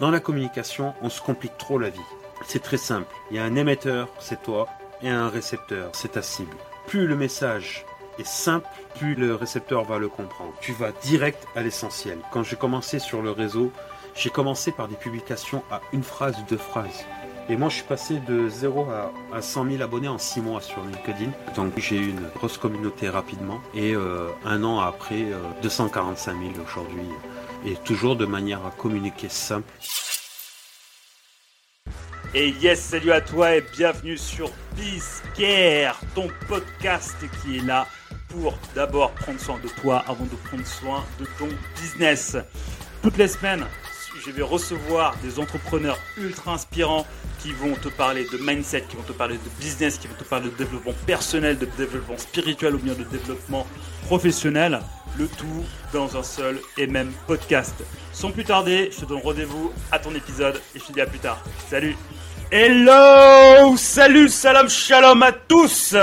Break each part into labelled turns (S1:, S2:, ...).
S1: Dans la communication, on se complique trop la vie. C'est très simple. Il y a un émetteur, c'est toi, et un récepteur, c'est ta cible. Plus le message est simple, plus le récepteur va le comprendre. Tu vas direct à l'essentiel. Quand j'ai commencé sur le réseau, j'ai commencé par des publications à une phrase, deux phrases. Et moi, je suis passé de 0 à, 100 000 abonnés en 6 mois sur LinkedIn. Donc, j'ai eu une grosse communauté rapidement. Et euh, un an après, 245 euh, 000 aujourd'hui. Et toujours de manière à communiquer simple.
S2: Et yes, salut à toi et bienvenue sur Biscare, ton podcast qui est là pour d'abord prendre soin de toi avant de prendre soin de ton business. Toutes les semaines, je vais recevoir des entrepreneurs ultra inspirants qui vont te parler de mindset, qui vont te parler de business, qui vont te parler de développement personnel, de développement spirituel ou bien de développement professionnel. Le tout dans un seul et même podcast. Sans plus tarder, je te donne rendez-vous à ton épisode et je te dis à plus tard. Salut Hello Salut, salam, shalom à tous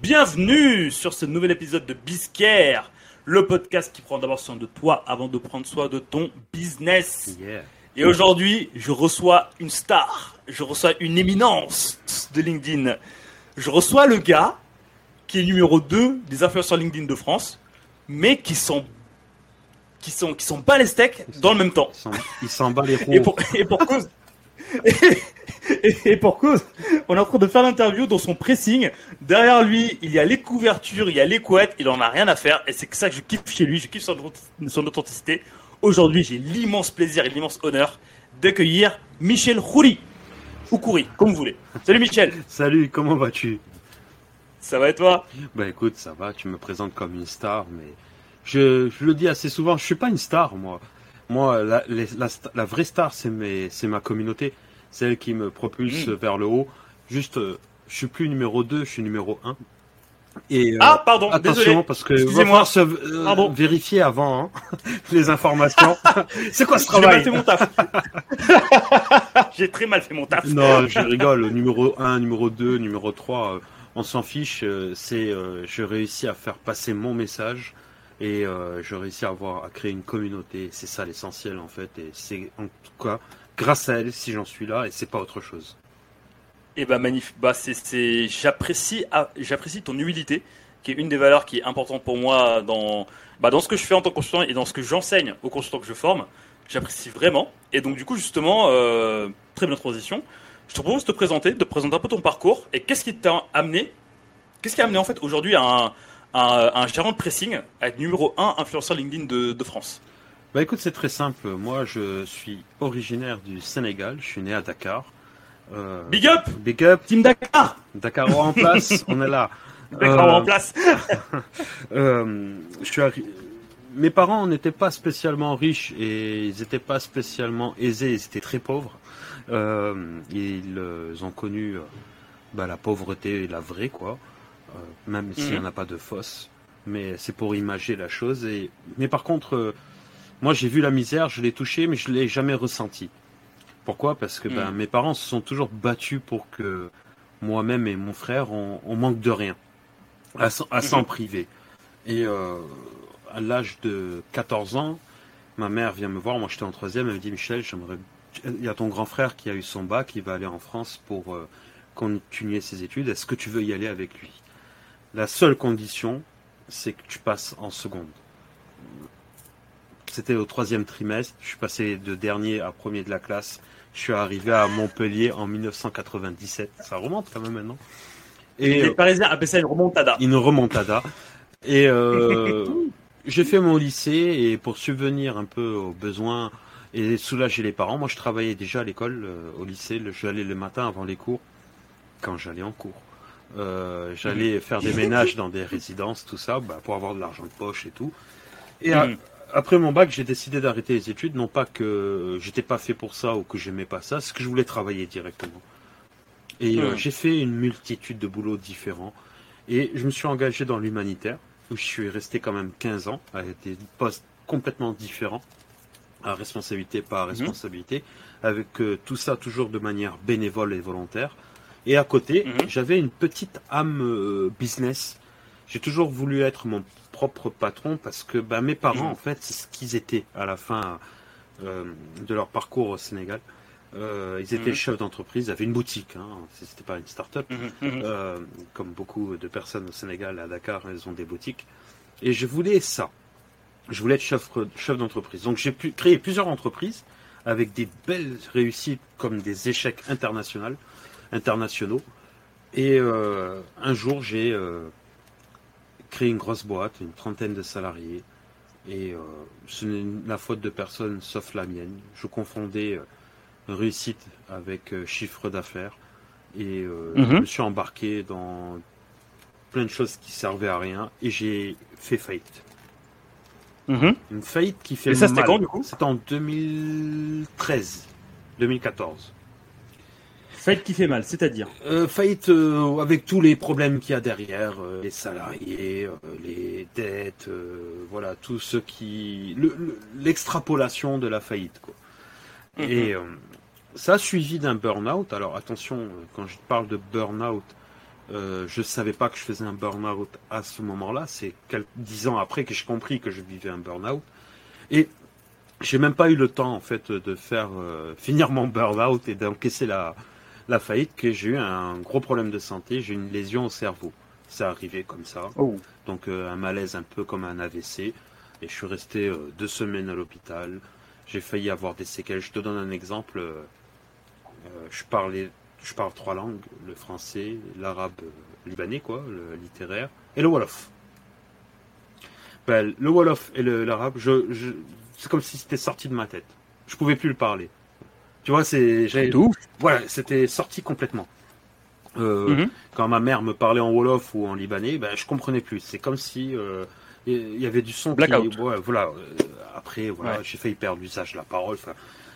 S2: Bienvenue sur ce nouvel épisode de Biscare, le podcast qui prend d'abord soin de toi avant de prendre soin de ton business. Et aujourd'hui, je reçois une star, je reçois une éminence de LinkedIn. Je reçois le gars qui est numéro 2 des influenceurs LinkedIn de France, mais qui sont qui sont qui sont pas les steaks dans le même temps.
S1: Ils s'en bat les roues.
S2: Et pour, et pour cause et, pour cause, on est en train de faire l'interview dans son pressing. Derrière lui, il y a les couvertures, il y a les couettes, il en a rien à faire. Et c'est ça que je kiffe chez lui, je kiffe son, authenticité. Aujourd'hui, j'ai l'immense plaisir et l'immense honneur d'accueillir Michel Khouri. Ou Khouri, comme vous voulez. Salut Michel.
S1: Salut, comment vas-tu?
S2: Ça va et toi
S1: Bah écoute, ça va, tu me présentes comme une star, mais je, je le dis assez souvent, je suis pas une star, moi. Moi, la, la, vraie star, c'est ma communauté. Celle qui me propulse mm. vers le haut. Juste, euh, je suis plus numéro 2, je suis numéro 1.
S2: Et, euh, ah, pardon,
S1: attention, parce que va se euh, vérifier avant hein, les informations. c'est quoi ce travail
S2: J'ai mal fait mon taf. J'ai très mal fait mon taf.
S1: Non, je rigole. Numéro 1, numéro 2, numéro 3, on s'en fiche. C'est, je réussis à faire passer mon message et euh, je réussis à avoir à créer une communauté. C'est ça l'essentiel en fait, et c'est en tout cas grâce à elle si j'en suis là, et c'est pas autre chose.
S2: Et eh ben magnifique. Bah c'est, j'apprécie, ah, j'apprécie ton humilité, qui est une des valeurs qui est importante pour moi dans, bah, dans ce que je fais en tant que consultant et dans ce que j'enseigne aux consultants que je forme. J'apprécie vraiment. Et donc du coup justement, euh, très bonne transition. Je te propose de te présenter, de présenter un peu ton parcours et qu'est-ce qui t'a amené, qu'est-ce qui a amené en fait aujourd'hui à un un, gérant de pressing être numéro 1 influenceur LinkedIn de, France?
S1: Bah écoute, c'est très simple. Moi, je suis originaire du Sénégal. Je suis né à Dakar.
S2: Euh, big up
S1: Big up
S2: Team Dakar
S1: Dakar en place, on est là.
S2: Dakar en euh, place
S1: euh, je suis Mes parents n'étaient pas spécialement riches et ils n'étaient pas spécialement aisés, ils étaient très pauvres. ils ont connu bah, la pauvreté, la vraie, quoi. Euh, même s'il n'y en a pas de fausse. Mais c'est pour imager la chose. Et... Mais par contre, euh, moi j'ai vu la misère, je l'ai touché, mais je ne l'ai jamais ressenti. Pourquoi? Parce que ben, mm. mes parents se sont toujours battus pour que moi-même et mon frère, on, manque de rien, à, s'en mm-hmm. priver. Et euh, à l'âge de 14 ans, ma mère vient me voir, moi j'étais en troisième, elle me dit Michel, j'aimerais... il y a ton grand frère qui a eu son bac, qui va aller en France pour continuer ses études, est-ce que tu veux y aller avec lui? La seule condition, c'est que tu passes en seconde. C'était au troisième trimestre. Je suis passé de dernier à premier de la classe. Je suis arrivé à Montpellier en 1997. Ça remonte quand même maintenant.
S2: Et les Parisiens appellent ça une remontada.
S1: Une remontada. Et euh, j'ai fait mon lycée et pour subvenir un peu aux besoins et soulager les parents, moi je travaillais déjà à l'école, euh, au lycée. J'allais le matin avant les cours, quand j'allais en cours. Euh, j'allais mhm. faire des ménages dans des résidences, tout ça, bah, pour avoir de l'argent de poche et tout. Et mhm. après mon bac, j'ai décidé d'arrêter les études, non pas que j'étais pas fait pour ça ou que j'aimais pas ça, c'est que je voulais travailler directement. Et euh, mhm. j'ai fait une multitude de boulots différents. Et je me suis engagé dans l'humanitaire, où je suis resté quand même 15 ans, avec des postes complètement différents, à responsabilité par responsabilité, avec euh, tout ça toujours de manière bénévole et volontaire. Et à côté, mhm. j'avais une petite âme euh, business. J'ai toujours voulu être mon propre patron parce que bah, mes parents, mhm. en fait, c'est ce qu'ils étaient à la fin. de leur parcours au Sénégal. Ils étaient mhm. chefs d'entreprise, ils avaient une boutique, hein, c'était pas une start-up. Mhm, comme beaucoup de personnes au Sénégal, à Dakar, elles ont des boutiques. Et je voulais ça. Je voulais être chef, chef d'entreprise. Donc j'ai pu créer plusieurs entreprises avec des belles réussites comme des échecs internationaux. internationaux. Et euh, un jour, j'ai euh, créé une grosse boîte, une trentaine de salariés. Et euh, ce n'est la faute de personne sauf la mienne. Je confondais réussite avec chiffre d'affaires. Et je mhm. me suis embarqué dans plein de choses qui servaient à rien. Et j'ai fait faillite. Mhm. Une faillite qui fait
S2: Et ça, c'était quand, du coup?
S1: C'était en 2013, 2014.
S2: Faillite qui fait mal, c'est-à-dire?
S1: Euh, Faillite euh, avec tous les problèmes qu'il y a derrière, euh, les salariés, les dettes, voilà, tout ce qui... L'extrapolation de la faillite, quoi. Mhm. Et ça a suivi d'un burn-out. Alors attention, quand je parle de burn-out, euh, je ne savais pas que je faisais un burn-out à ce moment-là. C'est dix ans après que j'ai compris que je vivais un burn-out. Et j'ai même pas eu le temps en fait de faire euh, finir mon burn-out et d'encaisser la, la faillite que j'ai eu un gros problème de santé. J'ai une lésion au cerveau. Ça arrivé comme ça. Oh. Donc euh, un malaise un peu comme un AVC. Et je suis resté deux semaines à l'hôpital. J'ai failli avoir des séquelles. Je te donne un exemple. Je parlais je parle trois langues, le français, l'arabe libanais, quoi, le littéraire, et le wolof. Ben, le wolof et l'arabe, je, je, c'est comme si c'était sorti de ma tête. Je pouvais plus le parler. Tu vois, c'est, j'avais, voilà, c'était sorti complètement. Euh, mhm. Quand ma mère me parlait en wolof ou en libanais, ben, je comprenais plus. C'est comme si euh, il y avait du son.
S2: Blackout.
S1: voilà. Euh, après, voilà, j'ai failli perdre l'usage de la parole.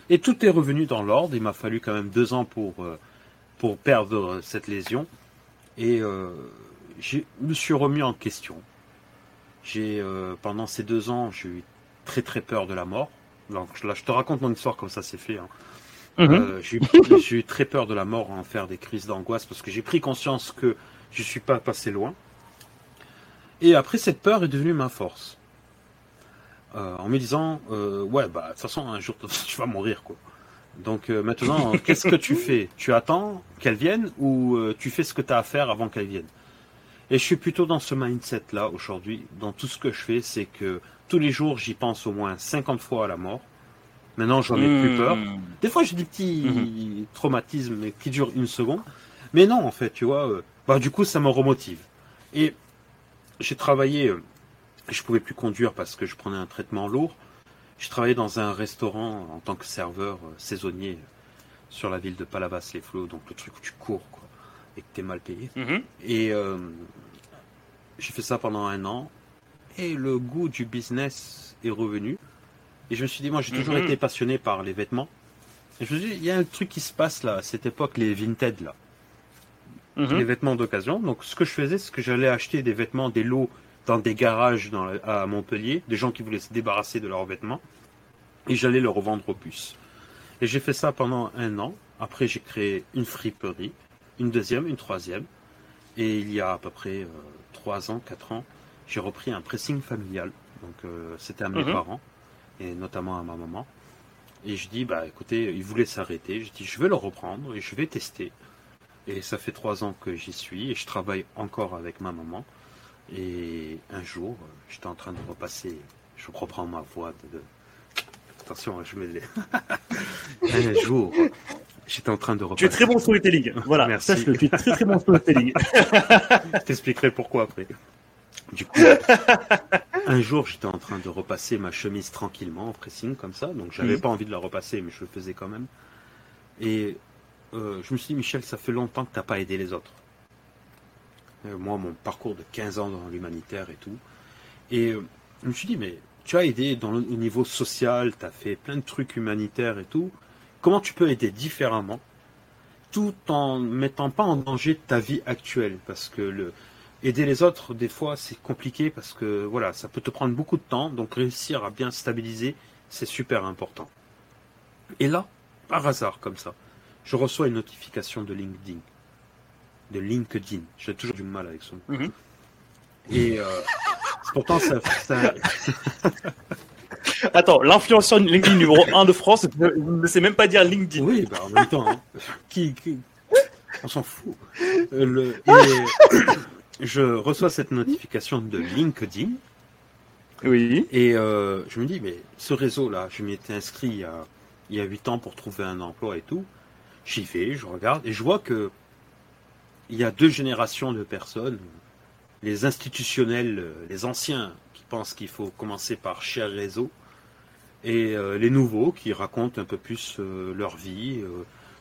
S1: Et tout est revenu dans l'ordre. Il m'a fallu quand même deux ans pour pour perdre cette lésion. Et euh, je me suis remis en question. J'ai euh, pendant ces deux ans, j'ai eu très très peur de la mort. là, je te raconte mon histoire comme ça c'est fait. Hein. Mhm. Euh, j'ai eu très peur de la mort en faire des crises d'angoisse parce que j'ai pris conscience que je suis pas passé loin. Et après, cette peur est devenue ma force. En me disant, ouais, bah, de toute façon, un jour, tu vas mourir, quoi. Donc euh, maintenant, qu'est-ce que tu fais? Tu attends qu'elle vienne ou euh, tu fais ce que tu as à faire avant qu'elle vienne? Et je suis plutôt dans ce mindset-là aujourd'hui. Dans tout ce que je fais, c'est que tous les jours, j'y pense au moins 50 fois à la mort. Maintenant, j'en ai plus peur. Hmm. Des fois, j'ai des petits hmm. traumatismes qui durent une seconde. Mais non, en fait, tu vois, euh, bah, du coup, ça me remotive. Et j'ai travaillé, je pouvais plus conduire parce que je prenais un traitement lourd. Je travaillais dans un restaurant en tant que serveur euh, saisonnier sur la ville de Palavas-les-Flots, donc le truc où tu cours quoi, et que tu es mal payé. Mhm. Et euh, j'ai fait ça pendant un an, et le goût du business est revenu. Et je me suis dit, moi j'ai toujours mhm. été passionné par les vêtements. Et je me suis dit, il y a un truc qui se passe là, à cette époque, les vintage là. Mhm. Les vêtements d'occasion. Donc ce que je faisais, c'est que j'allais acheter des vêtements, des lots dans des garages dans, à Montpellier, des gens qui voulaient se débarrasser de leurs vêtements, et j'allais leur revendre aux puces. Et j'ai fait ça pendant un an. Après, j'ai créé une friperie, une deuxième, une troisième. Et il y a à peu près euh, trois ans, quatre ans, j'ai repris un pressing familial. Donc, euh, c'était à mes mhm. parents, et notamment à ma maman. Et je dis, bah écoutez, ils voulaient s'arrêter. Je dis, je vais le reprendre et je vais tester. Et ça fait trois ans que j'y suis et je travaille encore avec ma maman. Et un jour, j'étais en train de repasser, je reprends ma voix de... Attention, je me un jour, j'étais en train de repasser.
S2: Tu es très bon storytelling. Voilà, Merci. tu es très très bon storytelling.
S1: je t'expliquerai pourquoi après. Du coup, un jour, j'étais en train de repasser ma chemise tranquillement en pressing comme ça, donc j'avais pas envie de la repasser, mais je le faisais quand même. Et euh, je me suis dit, Michel, ça fait longtemps que tu n'as pas aidé les autres. Euh, moi, mon parcours de 15 ans dans l'humanitaire et tout. Et euh, je me suis dit, mais tu as aidé au niveau social, tu as fait plein de trucs humanitaires et tout. Comment tu peux aider différemment tout en mettant pas en danger ta vie actuelle? Parce que aider les autres, des fois, c'est compliqué parce que voilà, ça peut te prendre beaucoup de temps. Donc réussir à bien stabiliser, c'est super important. Et là, par hasard comme ça, je reçois une notification de LinkedIn de LinkedIn. J'ai toujours du mal avec son. Mhm. Et euh, pourtant, ça.
S2: Attends, l'influenceur LinkedIn numéro 1 de France ne sait même pas dire LinkedIn.
S1: Oui, bah en même temps, hein. qui, qui- on s'en fout. Euh, le- et je reçois cette notification de LinkedIn
S2: Oui.
S1: et euh, je me dis, mais ce réseau-là, je m'y étais inscrit il y a, il y a 8 ans pour trouver un emploi et tout. J'y vais, je regarde et je vois que il y a deux générations de personnes. Les institutionnels, euh, les anciens qui pensent qu'il faut commencer par cher réseau et euh, les nouveaux qui racontent un peu plus euh, leur vie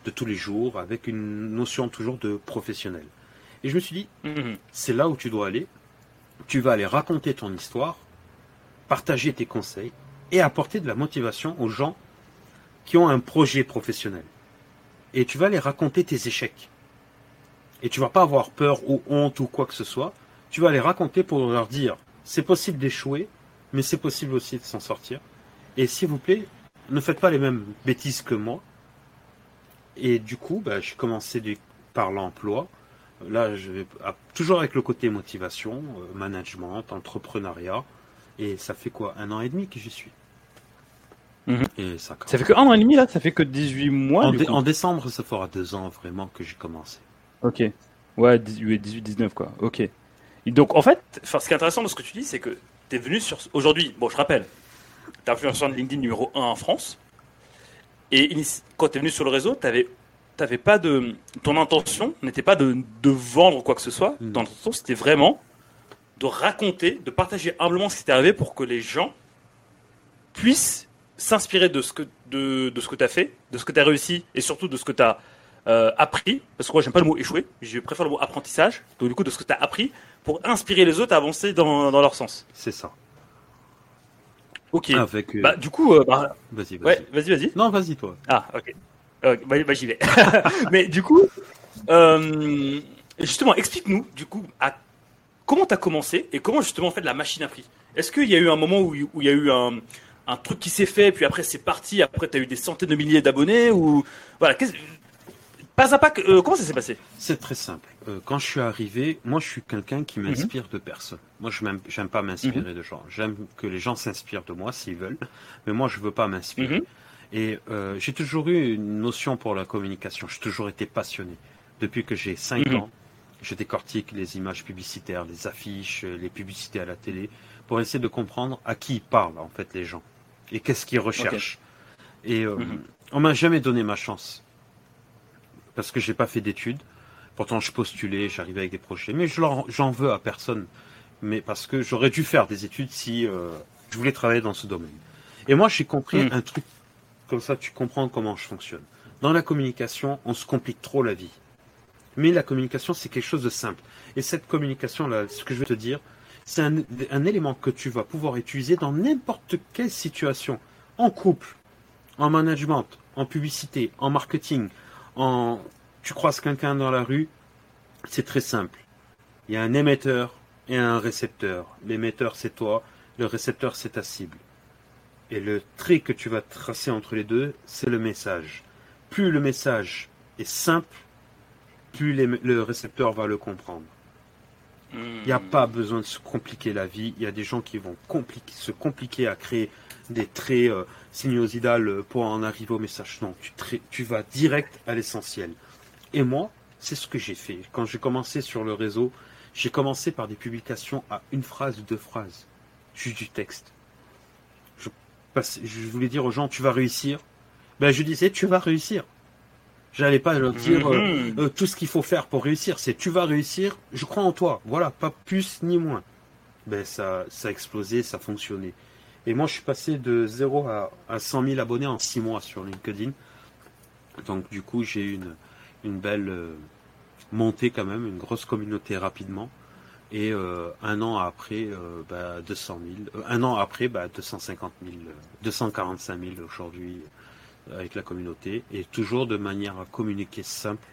S1: de tous les jours avec une notion toujours de professionnel. Et je me suis dit,
S2: Mhm.
S1: c'est là où tu dois aller. Tu vas aller raconter ton histoire, partager tes conseils et apporter de la motivation aux gens qui ont un projet professionnel. Et tu vas les raconter tes échecs. Et tu vas pas avoir peur ou honte ou quoi que ce soit. Tu vas les raconter pour leur dire, c'est possible d'échouer, mais c'est possible aussi de s'en sortir. Et s'il vous plaît, ne faites pas les mêmes bêtises que moi. Et du coup, bah, j'ai commencé par l'emploi. Là, je vais à- toujours avec le côté motivation, euh, management, entrepreneuriat. Et ça fait quoi Un an et demi que j'y suis.
S2: Mhm.
S1: Et ça,
S2: Ça fait que un an et demi là, ça fait que 18 mois.
S1: dé- en décembre, ça fera deux ans vraiment que j'ai commencé.
S2: Ok. Ouais, 18, 18, 19 quoi. Ok. Et donc en fait, ce qui est intéressant de ce que tu dis, c'est que tu es venu sur aujourd'hui. Bon, je rappelle, tu es influenceur de LinkedIn numéro 1 en France. Et quand tu es venu sur le réseau, tu t'avais pas de ton intention n'était pas de, de vendre quoi que ce soit.
S1: Mm.
S2: Ton intention c'était vraiment de raconter, de partager humblement ce qui t'est arrivé pour que les gens puissent s'inspirer de ce que de, de ce que tu as fait, de ce que tu as réussi et surtout de ce que tu as appris parce que moi j'aime pas le mot échouer, je préfère le mot apprentissage. Donc du coup de ce que tu as appris pour inspirer les autres à avancer dans, dans leur sens.
S1: C'est ça.
S2: OK.
S1: Avec. euh,
S2: Bah du coup euh, bah,
S1: vas-y, vas-y.
S2: ouais, vas-y vas-y.
S1: Non, vas-y toi.
S2: Ah, ok. Euh, bah, bah, j'y vais. Mais du coup, euh, justement, explique-nous, du coup, à comment tu as commencé et comment justement en fait la machine a pris. Est-ce qu'il y a eu un moment où, où il y a eu un, un truc qui s'est fait, puis après c'est parti, après tu as eu des centaines de milliers d'abonnés ou voilà, qu'est-ce- pas à pas, euh, comment ça s'est passé?
S1: C'est très simple. Euh, quand je suis arrivé, moi je suis quelqu'un qui m'inspire de personne. Moi je j'aime pas m'inspirer de gens. J'aime que les gens s'inspirent de moi s'ils veulent, mais moi je veux pas m'inspirer.
S2: Mhm.
S1: Et euh, j'ai toujours eu une notion pour la communication. J'ai toujours été passionné. Depuis que j'ai 5
S2: Mhm.
S1: ans, je décortique les images publicitaires, les affiches, les publicités à la télé, pour essayer de comprendre à qui ils parlent en fait les gens et qu'est-ce qu'ils recherchent. Et
S2: Mhm.
S1: on m'a jamais donné ma chance parce que j'ai pas fait d'études. Pourtant, je postulais, j'arrivais avec des projets, mais je j'en veux à personne. Mais parce que j'aurais dû faire des études si euh, je voulais travailler dans ce domaine. Et moi, j'ai compris
S2: Mhm.
S1: un truc comme ça, tu comprends comment je fonctionne. Dans la communication, on se complique trop la vie. Mais la communication, c'est quelque chose de simple. Et cette communication-là, ce que je vais te dire, c'est un, un élément que tu vas pouvoir utiliser dans n'importe quelle situation. En couple, en management, en publicité, en marketing, en tu croises quelqu'un dans la rue, c'est très simple. Il y a un émetteur et un récepteur. L'émetteur, c'est toi, le récepteur, c'est ta cible. Et le trait que tu vas tracer entre les deux, c'est le message. Plus le message est simple, plus le récepteur va le comprendre. Il n'y a pas besoin de se compliquer la vie. Il y a des gens qui vont se compliquer à créer des traits euh, sinuosidales pour en arriver au message. Non, tu, tu vas direct à l'essentiel. Et moi, c'est ce que j'ai fait. Quand j'ai commencé sur le réseau, j'ai commencé par des publications à une phrase ou deux phrases. Juste du texte. Je, je voulais dire aux gens, tu vas réussir. Ben, je disais, tu vas réussir. J'allais pas leur dire euh,
S2: Mhm.
S1: euh, tout ce qu'il faut faire pour réussir. C'est tu vas réussir, je crois en toi. Voilà, pas plus ni moins. Ben, ça, ça a explosé, ça a fonctionné. Et moi, je suis passé de 0 à, à 100 000 abonnés en 6 mois sur LinkedIn. Donc, du coup, j'ai eu une, belle euh, montée quand même, une grosse communauté rapidement. Et euh, un an après, euh, bah, 200 000. Euh, un an après, bah, 250 000, euh, 245 000 aujourd'hui euh, avec la communauté. Et toujours de manière à communiquer simple.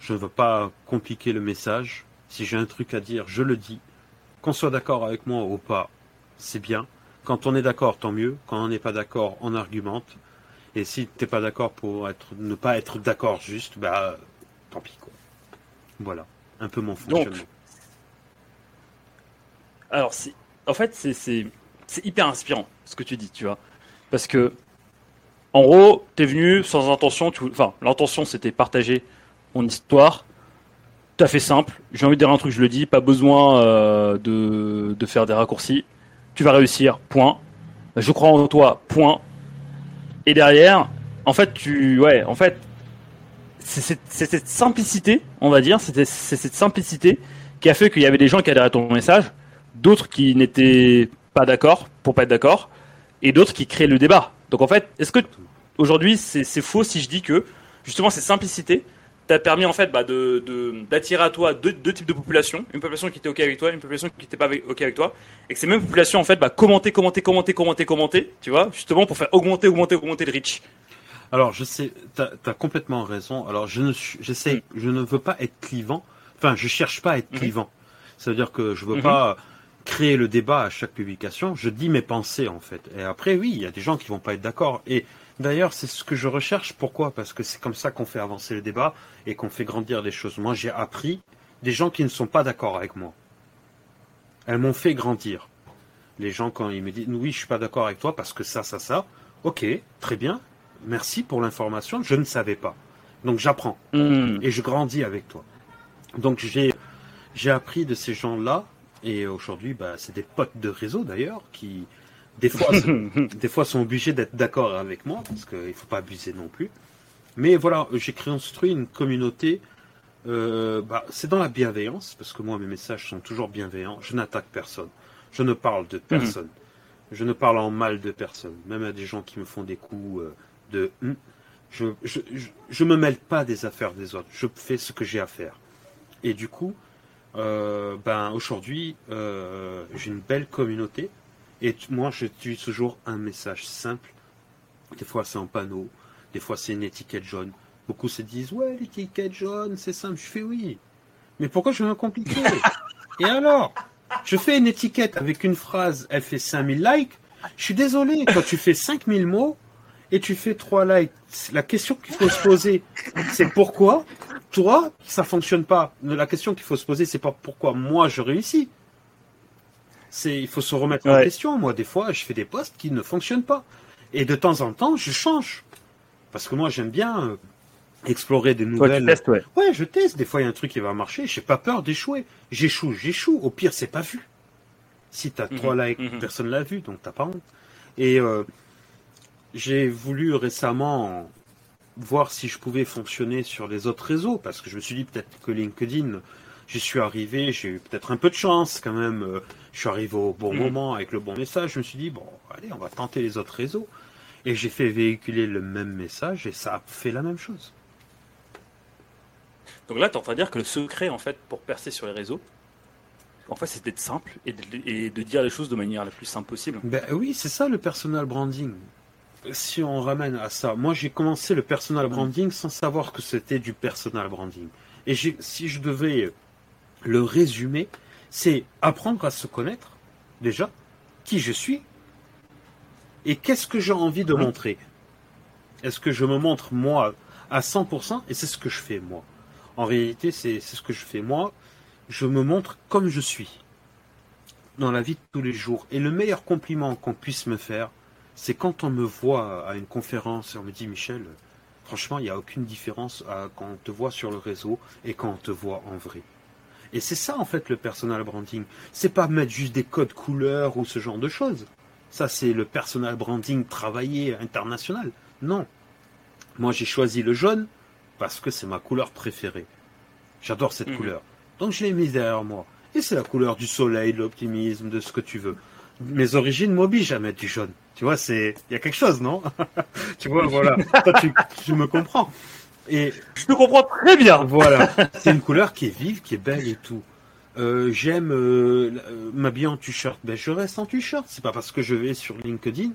S1: Je ne veux pas compliquer le message. Si j'ai un truc à dire, je le dis. Qu'on soit d'accord avec moi ou pas, c'est bien. Quand on est d'accord, tant mieux. Quand on n'est pas d'accord, on argumente. Et si t'es pas d'accord pour être, ne pas être d'accord juste, bah, tant pis, quoi. Voilà. Un peu mon fonctionnement.
S2: Alors, c'est- en fait, c'est- hyper inspirant ce que tu dis, tu vois. Parce que, en gros, t'es venu sans intention. Tu... Enfin, l'intention c'était partager mon histoire. Tout à fait simple. J'ai envie de dire un truc, je le dis. Pas besoin euh, de, de faire des raccourcis. Tu vas réussir. Point. Je crois en toi. Point. Et derrière, en fait, tu, ouais, en fait, c'est cette simplicité, on va dire, c'est cette simplicité qui a fait qu'il y avait des gens qui adhéraient à ton message, d'autres qui n'étaient pas d'accord pour pas être d'accord, et d'autres qui créaient le débat. Donc en fait, est-ce que aujourd'hui c'est faux si je dis que justement cette simplicité t'a permis en fait bah, de d'attirer à toi deux, types de populations, une population qui était ok avec toi, une population qui n'était pas ok avec toi, et que ces mêmes populations en fait bah, commenter, commenter, commenter, commenter, commenter, tu vois, justement pour faire augmenter, augmenter, augmenter le reach.
S1: Alors je sais, t'as as complètement raison. Alors je ne j'essaie, mm. je ne veux pas être clivant. Enfin, je cherche pas à être mm-hmm. clivant. Ça veut dire que je veux mm-hmm. pas créer le débat à chaque publication. Je dis mes pensées en fait. Et après, oui, il y a des gens qui vont pas être d'accord. Et d'ailleurs, c'est ce que je recherche. Pourquoi? Parce que c'est comme ça qu'on fait avancer le débat et qu'on fait grandir les choses. Moi, j'ai appris des gens qui ne sont pas d'accord avec moi. Elles m'ont fait grandir. Les gens quand ils me disent oui, je suis pas d'accord avec toi parce que ça, ça, ça. Ok, très bien. Merci pour l'information. Je ne savais pas. Donc j'apprends mm. et je grandis avec toi. Donc j'ai appris de ces gens-là et aujourd'hui, bah, c'est des potes de réseau d'ailleurs qui, des fois, des fois sont obligés d'être d'accord avec moi parce qu'il ne faut pas abuser non plus. Mais voilà, j'ai construit une communauté. Euh, bah, c'est dans la bienveillance parce que moi, mes messages sont toujours bienveillants. Je n'attaque personne. Je ne parle de personne. Je ne parle en mal de personne. Même à des gens qui me font des coups euh, de. Hum, je, je, je me mêle pas des affaires des autres. Je fais ce que j'ai à faire. Et du coup, euh, ben aujourd'hui, euh, j'ai une belle communauté. Et moi, je j'utilise toujours un message simple. Des fois, c'est un panneau. Des fois, c'est une étiquette jaune. Beaucoup se disent, ouais, l'étiquette jaune, c'est simple. Je fais oui. Mais pourquoi je veux compliquer? Et alors? Je fais une étiquette avec une phrase, elle fait 5000 likes. Je suis désolé, quand tu fais 5000 mots et tu fais 3 likes, la question qu'il faut se poser, c'est pourquoi? Toi, ça fonctionne pas. La question qu'il faut se poser, c'est pas pourquoi moi je réussis. C'est, il faut se remettre en question. Moi, des fois, je fais des postes qui ne fonctionnent pas. Et de temps en temps, je change. Parce que moi, j'aime bien euh, explorer des nouvelles.
S2: Toi, tu ouais.
S1: ouais, je teste. Des fois, il y a un truc qui va marcher. J'ai pas peur d'échouer. J'échoue, j'échoue. Au pire, c'est pas vu. Si tu as trois mhm, likes, mhm. personne l'a vu, donc t'as pas honte. Et euh, j'ai voulu récemment voir si je pouvais fonctionner sur les autres réseaux, parce que je me suis dit peut-être que LinkedIn, j'y suis arrivé, j'ai eu peut-être un peu de chance quand même, euh, je suis arrivé au bon mm. moment avec le bon message, je me suis dit, bon, allez, on va tenter les autres réseaux. Et j'ai fait véhiculer le même message et ça a fait la même chose.
S2: Donc là, tu es en train de dire que le secret, en fait, pour percer sur les réseaux, en fait, c'est d'être simple et de, et de, dire les choses de manière la plus simple possible.
S1: Ben oui, c'est ça le personal branding si on ramène à ça, moi j'ai commencé le personal branding sans savoir que c'était du personal branding. Et si je devais le résumer, c'est apprendre à se connaître, déjà, qui je suis, et qu'est-ce que j'ai envie de montrer. Est-ce que je me montre moi à 100% et c'est ce que je fais moi. En réalité, c'est ce que je fais moi. Je me montre comme je suis dans la vie de tous les jours. Et le meilleur compliment qu'on puisse me faire, c'est quand on me voit à une conférence et on me dit Michel, franchement, il n'y a aucune différence quand on te voit sur le réseau et quand on te voit en vrai. Et c'est ça en fait le personal branding. C'est pas mettre juste des codes couleurs ou ce genre de choses. Ça c'est le personal branding travaillé international. Non. Moi j'ai choisi le jaune parce que c'est ma couleur préférée. J'adore cette mhm. couleur. Donc je l'ai mise derrière moi. Et c'est la couleur du soleil, de l'optimisme, de ce que tu veux mes origines m'obligent à mettre du jaune. Tu vois, c'est, il y a quelque chose, non? Tu vois, voilà. Toi, tu, me comprends.
S2: Et je te comprends très bien.
S1: Voilà. C'est une couleur qui est vive, qui est belle et tout. Euh, j'aime euh, m'habiller en t-shirt. Ben, je reste en t-shirt. C'est pas parce que je vais sur LinkedIn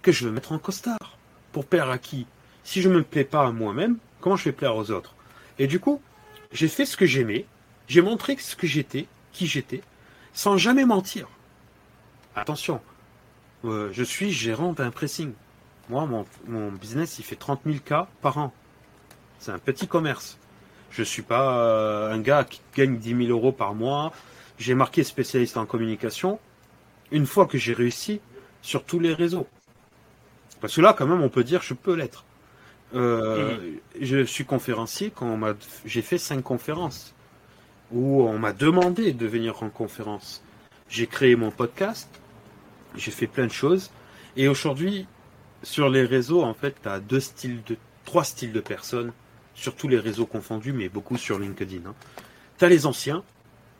S1: que je veux mettre en costard. Pour plaire à qui? Si je me plais pas à moi-même, comment je vais plaire aux autres? Et du coup, j'ai fait ce que j'aimais. J'ai montré ce que j'étais, qui j'étais, sans jamais mentir. Attention, euh, je suis gérant d'un pressing. Moi, mon, business, il fait 30 000 cas par an. C'est un petit commerce. Je ne suis pas euh, un gars qui gagne 10 000 euros par mois. J'ai marqué spécialiste en communication. Une fois que j'ai réussi sur tous les réseaux. Parce que là, quand même, on peut dire je peux l'être. Euh, Je suis conférencier quand j'ai fait cinq conférences où on m'a demandé de venir en conférence. J'ai créé mon podcast, j'ai fait plein de choses, et aujourd'hui, sur les réseaux, en fait, tu as deux styles de, trois styles de personnes, sur tous les réseaux confondus, mais beaucoup sur LinkedIn. Hein. Tu as les anciens,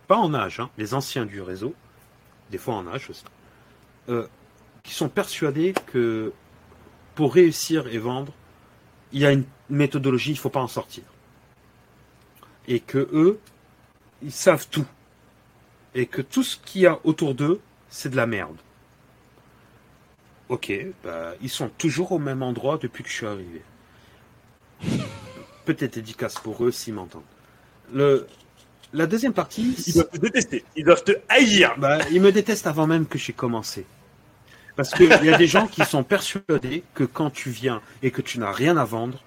S1: pas en âge, hein, les anciens du réseau, des fois en âge aussi, euh, qui sont persuadés que pour réussir et vendre, il y a une méthodologie, il ne faut pas en sortir. Et que eux, ils savent tout. Et que tout ce qu'il y a autour d'eux, c'est de la merde. Ok, bah, ils sont toujours au même endroit depuis que je suis arrivé. Peut-être dédicace pour eux s'ils m'entendent. Le, la deuxième partie.
S2: Ils doivent te détester, ils doivent te haïr.
S1: Bah, ils me détestent avant même que j'ai commencé. Parce qu'il y a des gens qui sont persuadés que quand tu viens et que tu n'as rien à vendre,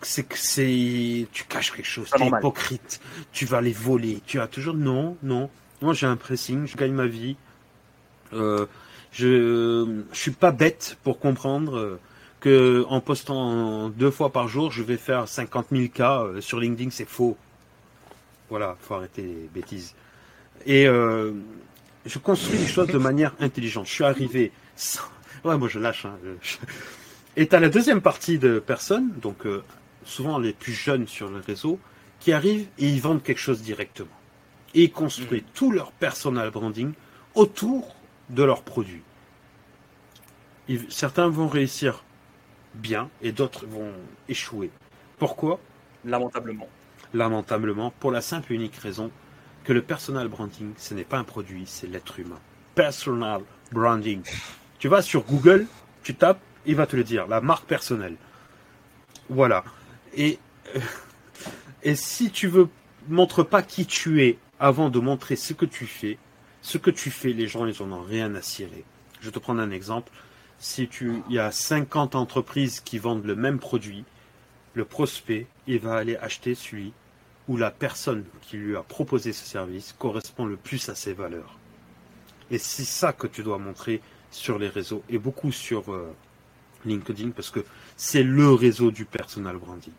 S1: c'est que c'est tu caches quelque chose, tu es hypocrite, tu vas les voler, tu as toujours non, non. Moi j'ai un pressing, je gagne ma vie. Euh, je je suis pas bête pour comprendre euh, que en postant deux fois par jour, je vais faire 50 000 cas euh, sur LinkedIn, c'est faux. Voilà, faut arrêter les bêtises. Et euh, je construis les choses de manière intelligente. Je suis arrivé Ouais, moi je lâche. Hein. Et tu as la deuxième partie de personnes, donc euh, souvent les plus jeunes sur le réseau, qui arrivent et ils vendent quelque chose directement. Et ils construisent mm. tout leur personal branding autour de leurs produits. certains vont réussir bien et d'autres vont échouer. Pourquoi?
S2: Lamentablement.
S1: Lamentablement, pour la simple et unique raison que le personal branding, ce n'est pas un produit, c'est l'être humain. Personal branding. Tu vas sur Google, tu tapes, il va te le dire, la marque personnelle. Voilà. Et, euh, et si tu veux, montre pas qui tu es avant de montrer ce que tu fais. Ce que tu fais, les gens, ils en ont rien à cirer. Je vais te prendre un exemple. Si tu, il y a 50 entreprises qui vendent le même produit, le prospect, il va aller acheter celui où la personne qui lui a proposé ce service correspond le plus à ses valeurs. Et c'est ça que tu dois montrer sur les réseaux et beaucoup sur euh, LinkedIn parce que c'est le réseau du personal branding.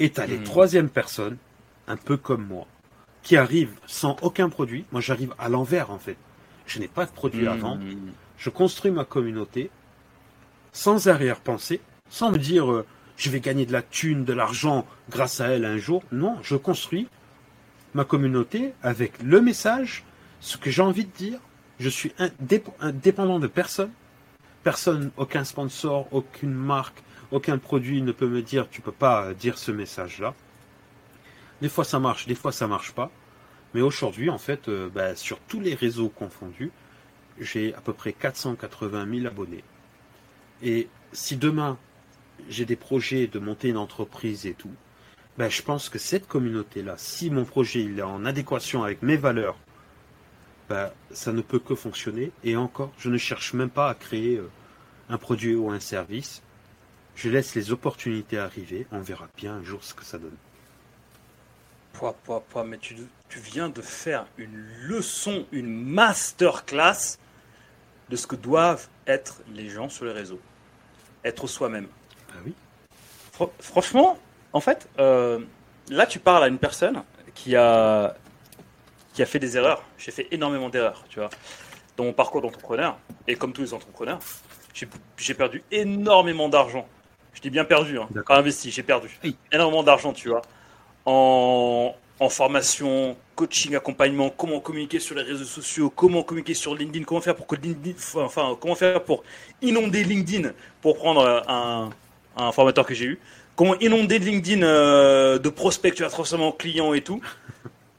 S1: Et tu as les hmm. troisièmes personnes, un peu comme moi, qui arrivent sans aucun produit. Moi, j'arrive à l'envers en fait. Je n'ai pas de produit à hmm. vendre. Je construis ma communauté sans arrière-pensée, sans me dire euh, je vais gagner de la thune, de l'argent grâce à elle un jour. Non, je construis ma communauté avec le message, ce que j'ai envie de dire, je suis indépendant de personne. Personne, aucun sponsor, aucune marque, aucun produit ne peut me dire tu peux pas dire ce message-là. Des fois ça marche, des fois ça marche pas. Mais aujourd'hui, en fait, euh, bah, sur tous les réseaux confondus, j'ai à peu près 480 000 abonnés. Et si demain j'ai des projets de monter une entreprise et tout, ben, je pense que cette communauté-là, si mon projet est en adéquation avec mes valeurs, bah, ça ne peut que fonctionner. Et encore, je ne cherche même pas à créer euh, un produit ou un service. Je laisse les opportunités arriver. On verra bien un jour ce que ça donne.
S2: Pouah, pouah, pouah, mais tu, viens de faire une leçon, une masterclass de ce que doivent être les gens sur les réseaux. Être soi-même.
S1: Ah oui.
S2: franchement, en fait, euh, là tu parles à une personne qui a qui a fait des erreurs. J'ai fait énormément d'erreurs, tu vois, dans mon parcours d'entrepreneur. Et comme tous les entrepreneurs, j'ai perdu énormément d'argent. Je dis bien perdu, hein, pas investi, j'ai perdu énormément d'argent, tu vois, en, en, formation, coaching, accompagnement, comment communiquer sur les réseaux sociaux, comment communiquer sur LinkedIn, comment faire pour que LinkedIn, enfin, comment faire pour inonder LinkedIn, pour prendre un, un formateur que j'ai eu, comment inonder LinkedIn euh, de prospects, tu vois, transformer en clients et tout.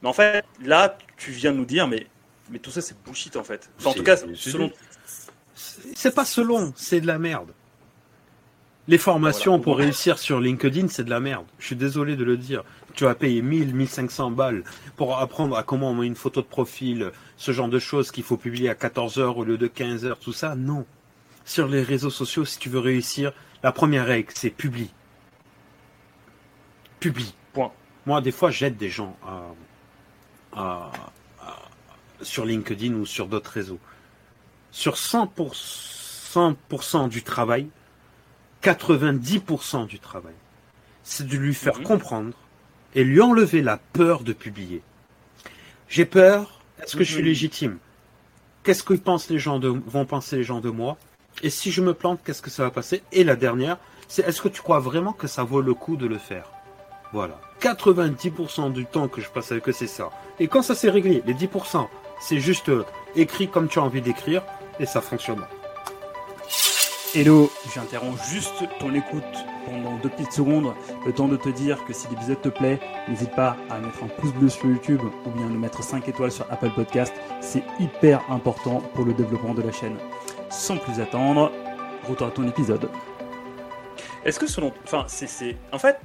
S2: Mais en fait, là, tu viens de nous dire, mais, mais tout ça, c'est bullshit, en fait. en tout cas, selon.
S1: C'est pas selon, c'est de la merde. Les formations pour réussir sur LinkedIn, c'est de la merde. Je suis désolé de le dire. Tu vas payer 1000, 1500 balles pour apprendre à comment on met une photo de profil, ce genre de choses qu'il faut publier à 14 heures au lieu de 15 heures, tout ça. Non. Sur les réseaux sociaux, si tu veux réussir, la première règle, c'est publie. Publie. Point. Moi, des fois, j'aide des gens à, sur LinkedIn ou sur d'autres réseaux. Sur 100%, 100 du travail, 90% du travail, c'est de lui faire
S2: Mhm.
S1: comprendre et lui enlever la peur de publier. J'ai peur. Est-ce que je suis légitime? Qu'est-ce que pensent les gens de, vont penser les gens de moi? Et si je me plante, qu'est-ce que ça va passer? Et la dernière, c'est est-ce que tu crois vraiment que ça vaut le coup de le faire? Voilà. 90% du temps que je passe avec eux, c'est ça. Et quand ça s'est réglé, les 10%, c'est juste euh, écrit comme tu as envie d'écrire et ça fonctionne.
S2: Hello, j'interromps juste ton écoute pendant deux petites secondes, le temps de te dire que si l'épisode te plaît, n'hésite pas à mettre un pouce bleu sur YouTube ou bien nous mettre 5 étoiles sur Apple Podcast, c'est hyper important pour le développement de la chaîne. Sans plus attendre, retour à ton épisode. Est-ce que selon... Enfin, c'est... c'est- En fait,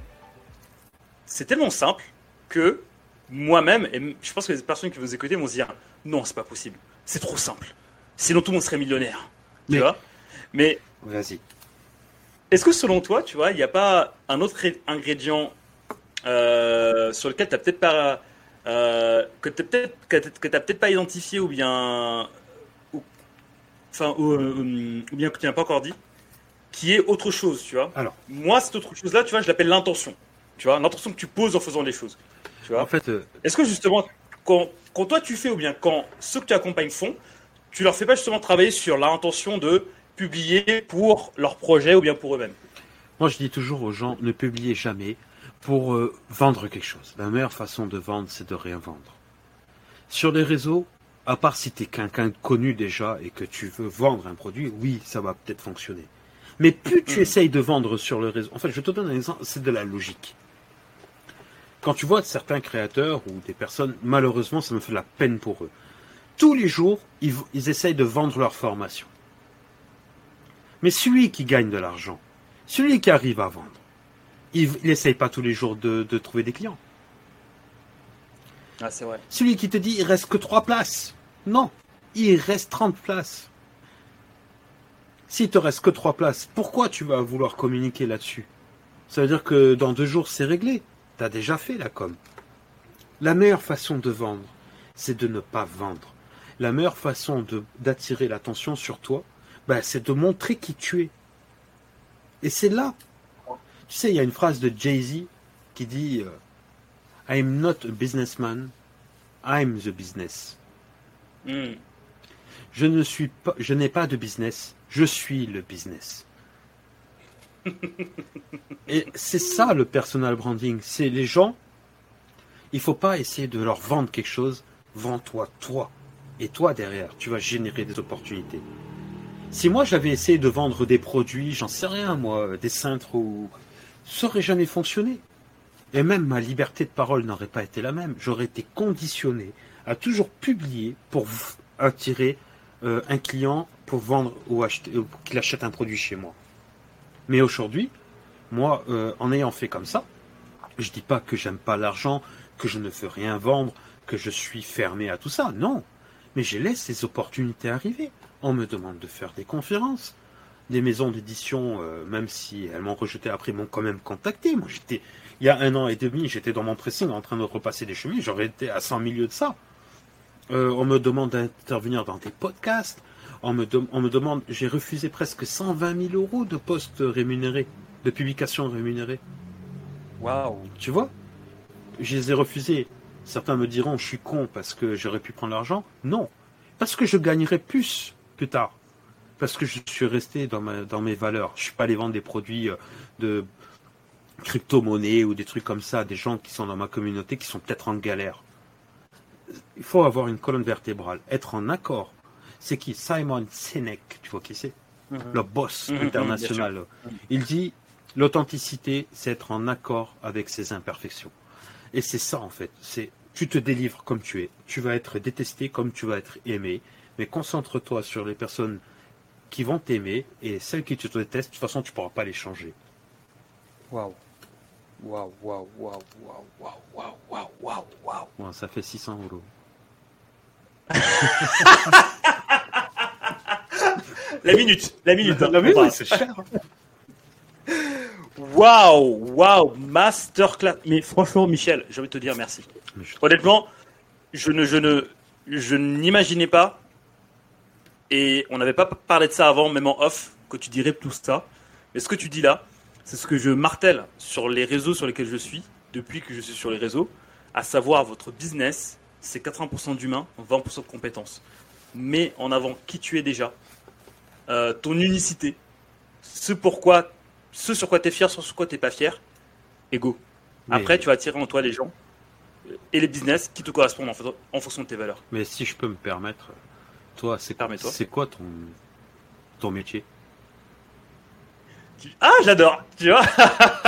S2: c'est tellement simple que moi-même, et je pense que les personnes qui vous écoutez vont se dire, non, c'est pas possible, c'est trop simple. Sinon tout le monde serait millionnaire. Tu
S1: Mais-
S2: vois? Mais
S1: Vas-y.
S2: est-ce que selon toi, tu vois, il n'y a pas un autre ré- ingrédient euh, sur lequel tu n'as peut-être pas euh, que tu peut-être que t'as- que t'as peut-être pas identifié ou bien ou, enfin ou, euh, ou bien que tu n'as pas encore dit, qui est autre chose, tu vois?
S1: Alors.
S2: moi cette autre chose là, tu vois, je l'appelle l'intention. Tu vois, l'intention que tu poses en faisant les choses. Tu vois?
S1: En fait,
S2: Est-ce que justement quand, quand toi tu fais ou bien quand ceux que tu accompagnes font, tu leur fais pas justement travailler sur l'intention de publier pour leur projet ou bien pour eux-mêmes
S1: moi je dis toujours aux gens, ne publiez jamais pour euh, vendre quelque chose. La meilleure façon de vendre, c'est de rien vendre. Sur les réseaux, à part si tu es quelqu'un de connu déjà et que tu veux vendre un produit, oui, ça va peut-être fonctionner. Mais plus tu
S2: Mhm.
S1: essayes de vendre sur le réseau, en fait, je te donne un exemple, c'est de la logique. Quand tu vois certains créateurs ou des personnes, malheureusement, ça me fait de la peine pour eux. Tous les jours, ils, ils essayent de vendre leur formation. Mais celui qui gagne de l'argent, celui qui arrive à vendre, il n'essaye pas tous les jours de, de trouver des clients.
S2: Ah, c'est vrai.
S1: Celui qui te dit il reste que 3 places. Non, il reste 30 places. S'il te reste que 3 places, pourquoi tu vas vouloir communiquer là-dessus? Ça veut dire que dans deux jours, c'est réglé. Tu as déjà fait la com. La meilleure façon de vendre, c'est de ne pas vendre. La meilleure façon d'attirer l'attention sur toi, ben, c'est de montrer qui tu es. Et c'est là. Tu sais, il y a une phrase de Jay-Z qui dit euh, I'm not a businessman, I'm the business.
S2: Hmm.
S1: Je ne suis pas, je n'ai pas de business, je suis le business. Et c'est ça le personal branding. C'est les gens. Il faut pas essayer de leur vendre quelque chose. Vends-toi toi. Et toi derrière, tu vas générer des opportunités. Si moi j'avais essayé de vendre des produits, j'en sais rien moi, des cintres ou, ça aurait jamais fonctionné. Et même ma liberté de parole n'aurait pas été la même. J'aurais été conditionné à toujours publier pour attirer euh, un client pour vendre ou acheter, qu'il achète un produit chez moi. Mais aujourd'hui, moi, euh, en ayant fait comme ça, je dis pas que j'aime pas l'argent, que je ne veux rien vendre, que je suis fermé à tout ça. Non. Mais je laisse ces opportunités arriver. On me demande de faire des conférences. Des maisons d'édition, euh, même si elles m'ont rejeté après, m'ont quand même contacté. Moi, j'étais, il y a un an et demi, j'étais dans mon pressing en train de repasser des chemins. J'aurais été à 100 milieux de ça. Euh, on me demande d'intervenir dans des podcasts. On me, on me demande, j'ai refusé presque 120 000 euros de postes rémunérés, de publications rémunérées.
S2: Waouh.
S1: Tu vois? Je les ai refusés. Certains me diront, je suis con parce que j'aurais pu prendre l'argent. Non. Parce que je gagnerai plus plus tard. Parce que je suis resté dans, ma, dans mes valeurs. Je suis pas allé vendre des produits euh, de crypto-monnaie ou des trucs comme ça à des gens qui sont dans ma communauté qui sont peut-être en galère. Il faut avoir une colonne vertébrale. Être en accord. C'est qui? Simon Sinek. Tu vois qui c'est?
S2: Mhm.
S1: le boss
S2: mhm,
S1: international. Il dit l'authenticité, c'est être en accord avec ses imperfections. Et c'est ça en fait. C'est tu te délivres comme tu es. Tu vas être détesté comme tu vas être aimé mais concentre-toi sur les personnes qui vont t'aimer et celles qui te détestent, de toute façon, tu ne pourras pas les changer.
S2: Waouh. Waouh, waouh, waouh, waouh, waouh, waouh, waouh, waouh.
S1: Wow. ça fait 600 euros.
S2: la minute, la minute. Hein.
S1: La minute,
S2: ah bah,
S1: c'est cher.
S2: Waouh, waouh, masterclass. Mais franchement, Michel, j'ai envie de te dire merci. Honnêtement, je ne, je ne, je n'imaginais pas et on n'avait pas parlé de ça avant, même en off, que tu dirais tout ça. Mais ce que tu dis là, c'est ce que je martèle sur les réseaux sur lesquels je suis, depuis que je suis sur les réseaux, à savoir votre business, c'est 80% d'humain, 20% de compétences. Mets en avant qui tu es déjà, euh, ton unicité, ce pourquoi, ce sur quoi tu es fier, ce sur quoi tu n'es pas fier, et go.
S1: Mais-
S2: Après, tu vas attirer en toi les gens et les business qui te correspondent en fonction de tes valeurs.
S1: Mais si je peux me permettre, toi, c'est
S2: Permets-toi.
S1: c'est quoi ton, ton métier
S2: Ah, j'adore, tu vois.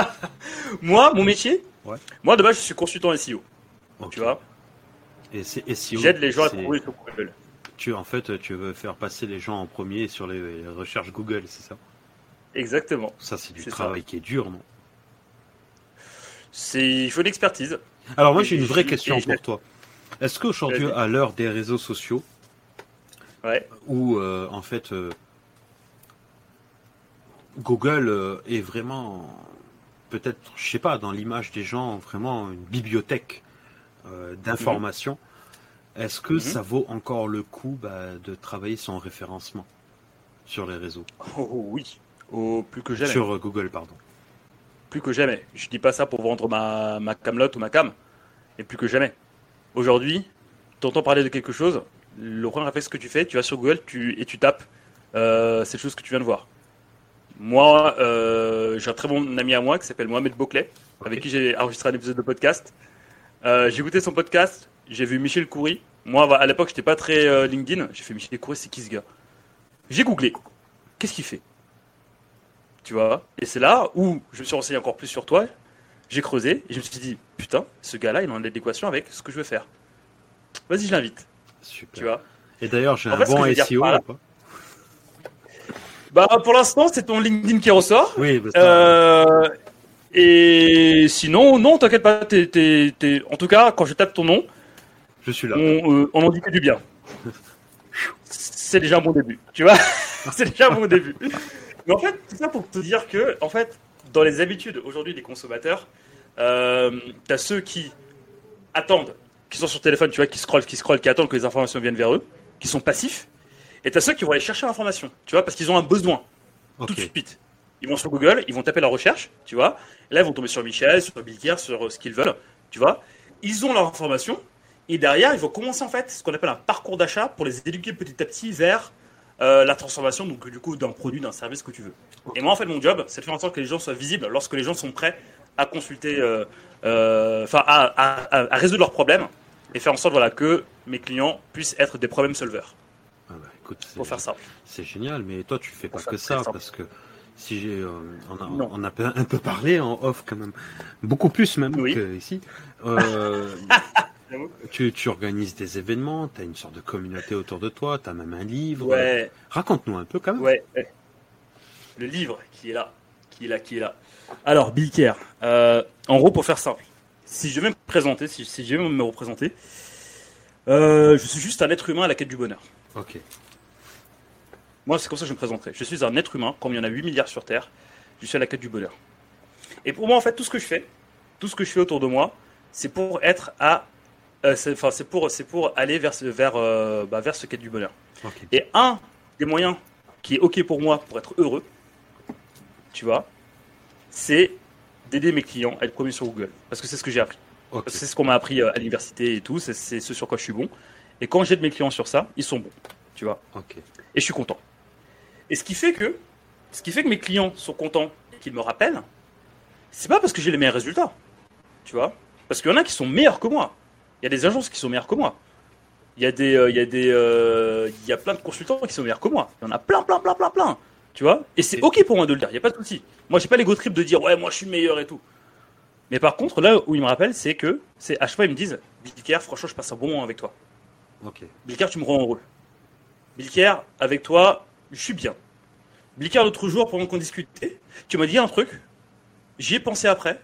S2: Moi, mon métier,
S1: Ouais.
S2: moi de base, je suis consultant SEO, tu vois.
S1: Et c'est SEO.
S2: J'aide les gens à trouver sur Google.
S1: Tu, en fait, tu veux faire passer les gens en premier sur les, recherches Google, c'est ça?
S2: Exactement.
S1: Ça, c'est du
S2: ça.
S1: travail qui est dur, non?
S2: C'est, il faut de l'expertise.
S1: Alors moi, j'ai une vraie question pour toi. Est-ce qu'aujourd'hui, à l'heure des réseaux sociaux,
S2: Ouais.
S1: où euh, en fait euh, Google euh, est vraiment peut-être, je sais pas, dans l'image des gens, vraiment une bibliothèque d'informations. Est-ce que
S2: Mhm.
S1: ça vaut encore le coup bah, de travailler son référencement sur les réseaux?
S2: Oh, oui. Oh, plus que jamais.
S1: Sur Google, pardon.
S2: Plus que jamais. Je dis pas ça pour vendre ma, ma camelote ou ma cam. Et plus que jamais. Aujourd'hui, tu entends parler de quelque chose. Le premier réflexe que tu fais, tu vas sur Google tu, et tu tapes euh, cette chose que tu viens de voir. Moi, euh, j'ai un très bon ami à moi qui s'appelle Mohamed Boclet, avec qui j'ai enregistré un épisode de podcast. Euh, j'ai écouté son podcast, j'ai vu Michel Coury. Moi, à l'époque, j'étais pas très euh, LinkedIn. J'ai fait Michel Coury, c'est qui ce gars? J'ai googlé. Qu'est-ce qu'il fait? Tu vois? Et c'est là où je me suis renseigné encore plus sur toi. J'ai creusé et je me suis dit, putain, ce gars-là, il est en adéquation avec ce que je veux faire. Vas-y, je l'invite.
S1: Super.
S2: Tu vois
S1: Et d'ailleurs, j'ai un
S2: fait,
S1: bon SEO ou pas
S2: Bah, pour l'instant, c'est ton LinkedIn qui ressort.
S1: Oui, bah,
S2: Euh, et sinon, non, t'inquiète pas. t'es- t'es- En tout cas, quand je tape ton nom,
S1: je suis là.
S2: on, euh, on en dit que du bien. C'est déjà un bon début, tu vois. c'est déjà un bon début. Mais en fait, tout ça pour te dire que, en fait, dans les habitudes aujourd'hui des consommateurs, euh, t'as ceux qui attendent, qui sont sur téléphone, tu vois, qui scrollent, qui scrollent, qui attendent que les informations viennent vers eux, qui sont passifs. Et t'as ceux qui vont aller chercher l'information, tu vois, parce qu'ils ont un besoin tout de suite. Ils vont sur Google, ils vont taper la recherche, tu vois. Et là, ils vont tomber sur Michel, sur Bilker, sur euh, ce qu'ils veulent, tu vois. Ils ont leur information. Et derrière, ils vont commencer en fait ce qu'on appelle un parcours d'achat pour les éduquer petit à petit vers euh, la transformation, donc du coup, d'un produit, d'un service que tu veux. Et moi, en fait, mon job, c'est de faire en sorte que les gens soient visibles lorsque les gens sont prêts à consulter, euh, euh, enfin, à, à- à- à résoudre leurs problèmes et faire en sorte voilà, que mes clients puissent être des problème solvers.
S1: Ah bah, écoute,
S2: Pour faire ça.
S1: C'est génial, mais toi, tu fais pas que ça,
S2: simple.
S1: parce que si j'ai, euh, on, a,
S2: Non.
S1: on a un peu parlé en off quand même, beaucoup plus même
S2: Oui.
S1: que ici. Euh,
S2: J'avoue.
S1: tu, tu organises des événements, tu as une sorte de communauté autour de toi, tu as même un livre.
S2: Ouais.
S1: Raconte-nous un peu quand même.
S2: Ouais. Le livre qui est là, qui est là, qui est là. Alors, Bill Kerr, euh, en gros, pour faire simple, si je vais me présenter, si, si je vais me représenter, euh, je suis juste un être humain à la quête du bonheur.
S1: Ok.
S2: Moi, c'est comme ça que je me présenterai. Je suis un être humain, comme il y en a 8 milliards sur Terre, je suis à la quête du bonheur. Et pour moi, en fait, tout ce que je fais, tout ce que je fais autour de moi, c'est pour être à. euh, c'est- Enfin, c'est pour, c'est pour aller vers, ce- vers, bah, vers ce quête du bonheur. Et un des moyens qui est OK pour moi pour être heureux, tu vois, c'est d'aider mes clients à être premiers sur Google. Parce que c'est ce que j'ai appris. C'est ce qu'on m'a appris euh, à l'université et tout. C'est ce sur quoi je suis bon. Et quand j'aide mes clients sur ça, ils sont bons. Tu vois. Et je suis content. Et ce qui fait que, ce qui fait que mes clients sont contents et qu'ils me rappellent, c'est pas parce que j'ai les meilleurs résultats. Tu vois. Parce qu'il y en a qui sont meilleurs que moi. Il y a des agences qui sont meilleures que moi. Il y a des, euh, il y a des, euh, il y a plein de consultants qui sont meilleurs que moi. Il y en a plein, plein, plein, plein, plein. Tu vois? Et c'est ok pour moi de le dire. Il y a pas de souci. Moi, j'ai pas l'ego trip de dire ouais, moi, je suis le meilleur et tout. Mais par contre, là où ils me rappellent, c'est que, c'est à chaque fois ils me disent, Bilker, franchement, je passe un bon moment avec toi.
S1: Ok.
S2: Bilker, tu me rends heureux. Bilker, avec toi, je suis bien. Bilker, l'autre jour, pendant qu'on discutait, tu m'as dit un truc. J'y ai pensé après.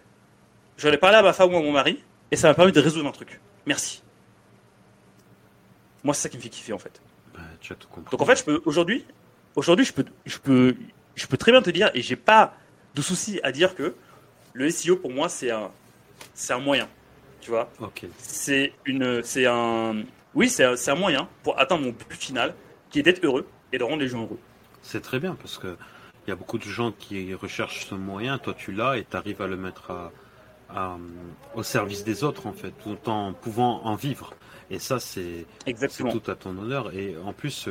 S2: J'en ai parlé à ma femme ou à mon mari. Et ça m'a permis de résoudre un truc. Merci. Moi, c'est ça qui me fait kiffer, en fait.
S1: Bah, tu as tout compris.
S2: Donc, en fait, je peux, aujourd'hui, aujourd'hui, je peux, je peux, je peux très bien te dire, et j'ai pas de souci à dire que le SEO, pour moi, c'est un, c'est un moyen. Tu vois?
S1: Ok.
S2: c'est une, c'est un, oui, c'est un, un moyen pour atteindre mon but final, qui est d'être heureux et de rendre les gens heureux.
S1: C'est très bien parce que il y a beaucoup de gens qui recherchent ce moyen. Toi, tu l'as et tu arrives à le mettre au service des autres, en fait, tout en pouvant en vivre. Et ça, c'est tout à ton honneur. Et en plus,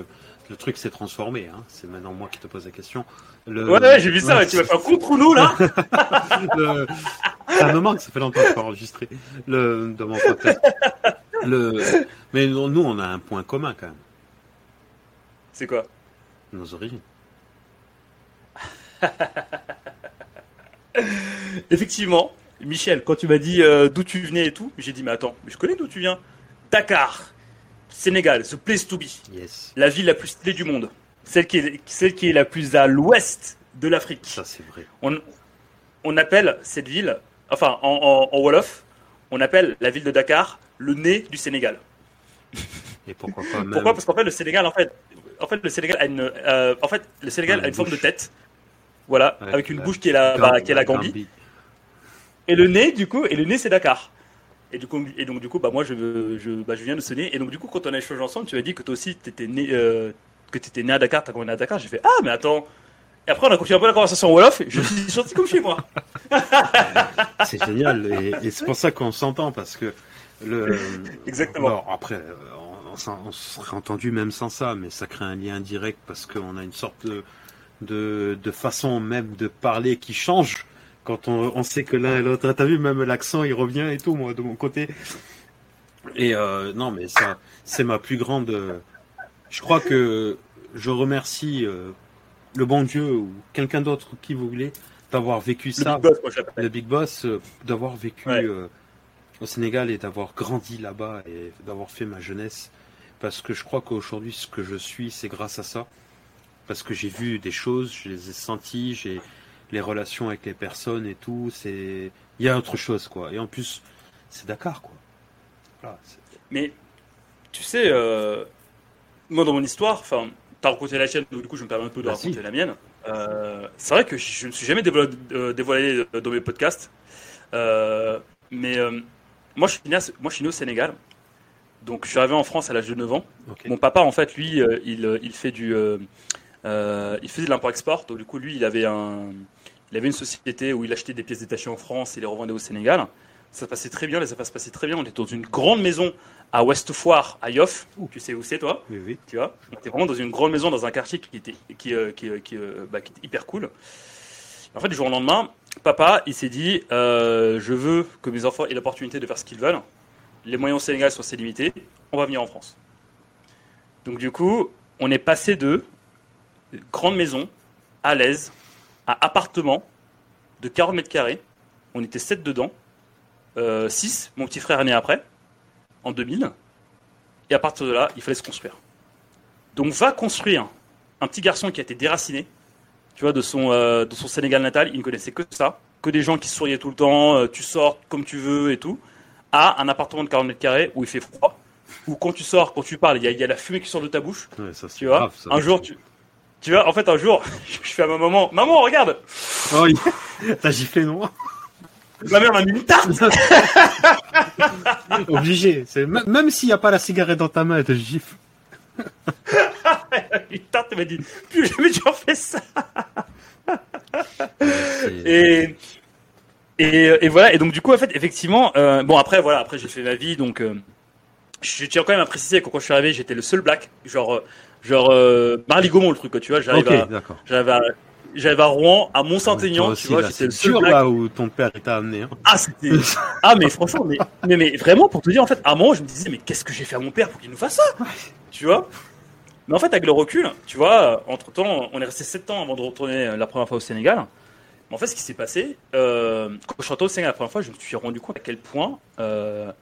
S1: le truc s'est transformé. Hein. C'est maintenant moi qui te pose la question.
S2: Le... Ouais, j'ai vu ça. tu vas faire contre nous là.
S1: le... Ça me manque. Ça fait longtemps que je enregistrer le dans mon podcast. Le... Mais nous, on a un point commun quand même.
S2: C'est quoi?
S1: Nos origines.
S2: Effectivement, Michel, quand tu m'as dit euh, d'où tu venais et tout, j'ai dit mais attends, mais je connais d'où tu viens. Dakar, Sénégal, the place to be.
S1: Yes.
S2: La ville la plus stylée du monde. Celle qui est, celle qui est la plus à l'ouest de l'Afrique.
S1: Ça, c'est vrai.
S2: On, on, appelle cette ville, enfin, en, en, Wolof, on appelle la ville de Dakar le nez du Sénégal.
S1: Et pourquoi pas même...
S2: Pourquoi? Parce qu'en fait, le Sénégal, en fait, en fait, le Sénégal a une, euh, en fait, le Sénégal a une forme de tête. Voilà, avec une bouche qui est la, bah, qui est la Gambie. Et le nez, du coup, et le nez, c'est Dakar. Et, du coup, et donc, du coup, bah, moi, je, je, bah, je viens de ce nez. Et donc, du coup, quand on a échangé ensemble, tu as dit que toi aussi, tu étais né, euh, que né à Dakar, tu as né à Dakar. J'ai fait Ah, mais attends. Et après, on a continué un peu la conversation en Wolof. Et je suis sorti comme chez moi.
S1: c'est génial. Et, c'est pour ça qu'on s'entend, parce que. Le...
S2: Exactement.
S1: après, on, serait entendu même sans ça, mais ça crée un lien direct parce qu'on a une sorte de, de, de façon même de parler qui change quand on, sait que l'un et l'autre, t'as vu même l'accent il revient et tout moi de mon côté. Et euh, non mais ça c'est ma plus grande. Je crois que je remercie euh, le bon Dieu ou quelqu'un d'autre qui vous voulez d'avoir vécu ça.
S2: Big Boss, moi,
S1: le Big Boss, euh, d'avoir vécu au Sénégal et d'avoir grandi là-bas et d'avoir fait ma jeunesse. Parce que je crois qu'aujourd'hui ce que je suis c'est grâce à ça. Parce que j'ai vu des choses, je les ai senties, j'ai les relations avec les personnes et tout, c'est il y a autre chose quoi. Et en plus, c'est Dakar quoi.
S2: Mais tu sais, euh, moi dans mon histoire, enfin, t'as raconté la chaîne, donc du coup je me permets un peu de raconter la mienne. Euh, c'est vrai que je ne suis jamais euh, dévoilé, dans mes podcasts, mais moi je suis né, moi je suis né au Sénégal. Donc je suis arrivé en France à l'âge de 9 ans. Mon papa en fait lui il, il fait du il faisait de l'import-export. Donc du coup lui il avait un il avait une société où il achetait des pièces détachées en France et les revendait au Sénégal. Ça passait très bien, les affaires se passaient très bien. On était dans une grande maison à West Foire, à Yoff. Tu sais où c'est, toi
S1: Oui, oui.
S2: Tu vois On était vraiment dans une grande maison, dans un quartier qui était, qui, euh, qui, euh, euh, bah, qui, était hyper cool. En fait, du jour au lendemain, papa, il s'est dit Je veux que mes enfants aient l'opportunité de faire ce qu'ils veulent. Les moyens au Sénégal sont assez limités. On va venir en France. Donc, du coup, on est passé de grande maison, à l'aise, un appartement de 40 mètres carrés. On était 7 dedans. 6, euh, mon petit frère est né après, en 2000. Et à partir de là, il fallait se construire. Donc va construire un petit garçon qui a été déraciné, tu vois, de son, euh, de son Sénégal natal. Il ne connaissait que ça, que des gens qui souriaient tout le temps, euh, tu sors comme tu veux et tout, à un appartement de 40 mètres carrés où il fait froid, où quand tu sors, quand tu parles, il y, a la fumée qui sort de ta bouche. tu vois, un jour, tu, tu vois, en fait, un jour, je fais à ma maman, maman, regarde
S1: Oh, t'as giflé, non
S2: Ma mère m'a mis une tarte
S1: Obligé. Même s'il n'y a pas la cigarette dans ta main, elle te gifle.
S2: une tarte, elle m'a dit, plus jamais tu en fais ça et, et, voilà, et donc du coup, en fait, effectivement, euh, bon après, voilà, après j'ai fait ma vie, donc euh, je tiens quand même à préciser que quand je suis arrivé, j'étais le seul black, genre euh, genre euh, Marly Gaumont le truc quoi, tu vois, j'arrive à j'arrive à, Rouen, à Mont-Saint-Aignan, tu vois,
S1: j'étais le seul black. là où ton père t'a amené. Hein.
S2: Ah c'était ah mais franchement mais, mais, mais vraiment pour te dire en fait à un moment je me disais mais qu'est-ce que j'ai fait à mon père pour qu'il nous fasse ça, tu vois? Mais en fait avec le recul, tu vois, entre temps on est resté 7 ans avant de retourner la première fois au Sénégal. Mais en fait, ce qui s'est passé, euh, quand je suis rentré au Sénégal la première fois, je me suis rendu compte à quel point euh,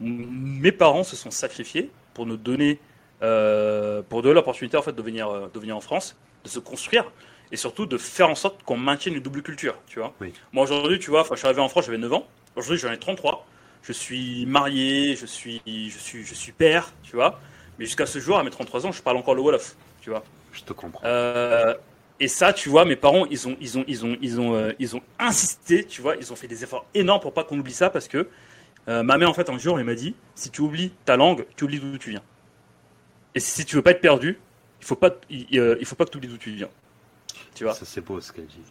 S2: mes parents se sont sacrifiés pour nous donner, euh, pour donner l'opportunité en fait de venir, euh, de venir en France, de se construire et surtout de faire en sorte qu'on maintienne une double culture, tu vois. Moi aujourd'hui, tu vois, je suis arrivé en France, j'avais 9 ans. Aujourd'hui, j'en ai 33. Je suis marié, je suis, je suis, je suis père, tu vois. Mais jusqu'à ce jour, à mes 33 ans, je parle encore le Wolof, tu vois.
S1: Je te comprends.
S2: Euh, et ça, tu vois, mes parents, ils ont, ils ont, ils ont, ils ont, ils ont insisté, tu vois, ils ont fait des efforts énormes pour pas qu'on oublie ça parce que euh, ma mère, en fait, un jour, elle m'a dit si tu oublies ta langue, tu oublies d'où tu viens. Et si tu veux pas être perdu, il faut pas, il, euh, faut pas que tu oublies d'où tu viens. Tu vois.
S1: Ça c'est beau ce qu'elle dit.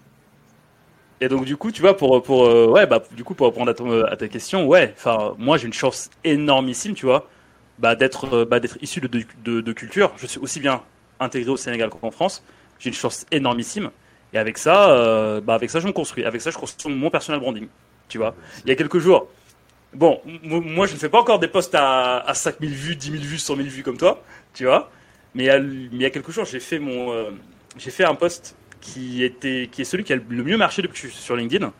S2: Et donc du coup, tu vois, pour pour euh, ouais, bah du coup pour répondre à, ton, à ta question, ouais, enfin moi j'ai une chance énormissime, tu vois, bah d'être euh, bah, d'être issu de, de, de, culture. Je suis aussi bien intégré au Sénégal qu'en France. J'ai une chance énormissime. Et avec ça, euh, bah avec ça je me construis. Avec ça je construis mon personal branding. Tu vois. Il y a quelques jours. Bon, moi je ne fais pas encore des posts à, à 5000 vues, 10 000 vues, 100 000 vues comme toi, tu vois. Mais il y a, il y a quelques jours, j'ai fait mon, j'ai fait un post qui était qui est celui qui a le mieux marché depuis que je suis sur LinkedIn.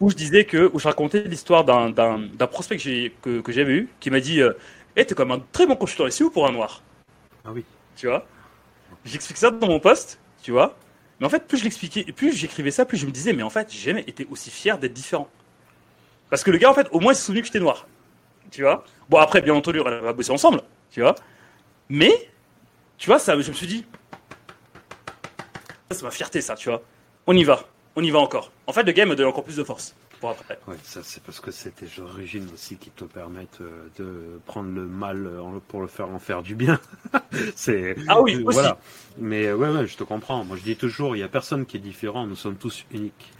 S2: Où je disais que où je racontais l'histoire d'un d'un prospect que j'ai que, que j'avais eu qui m'a dit euh, "Eh, t'es comme un très bon consultant ici ou pour un noir."
S1: Ah oui.
S2: Tu vois J'explique ça dans mon post, tu vois Mais en fait, plus je l'expliquais, plus j'écrivais ça, plus je me disais "Mais en fait, j'ai jamais été aussi fier d'être différent." Parce que le gars en fait, au moins il s'est souvenu que j'étais noir. Tu vois Bon après bien entendu, on va bosser ensemble, tu vois Mais tu vois, ça je me suis dit c'est ma fierté, ça, tu vois. On y va, on y va encore. En fait, le game me donne encore plus de force pour après.
S1: Ouais, ça c'est parce que c'est tes origines aussi qui te permettent euh, de prendre le mal pour le faire en faire du bien. c'est
S2: ah oui, aussi. voilà.
S1: Mais ouais, ouais, je te comprends. Moi, je dis toujours, il y a personne qui est différent. Nous sommes tous uniques.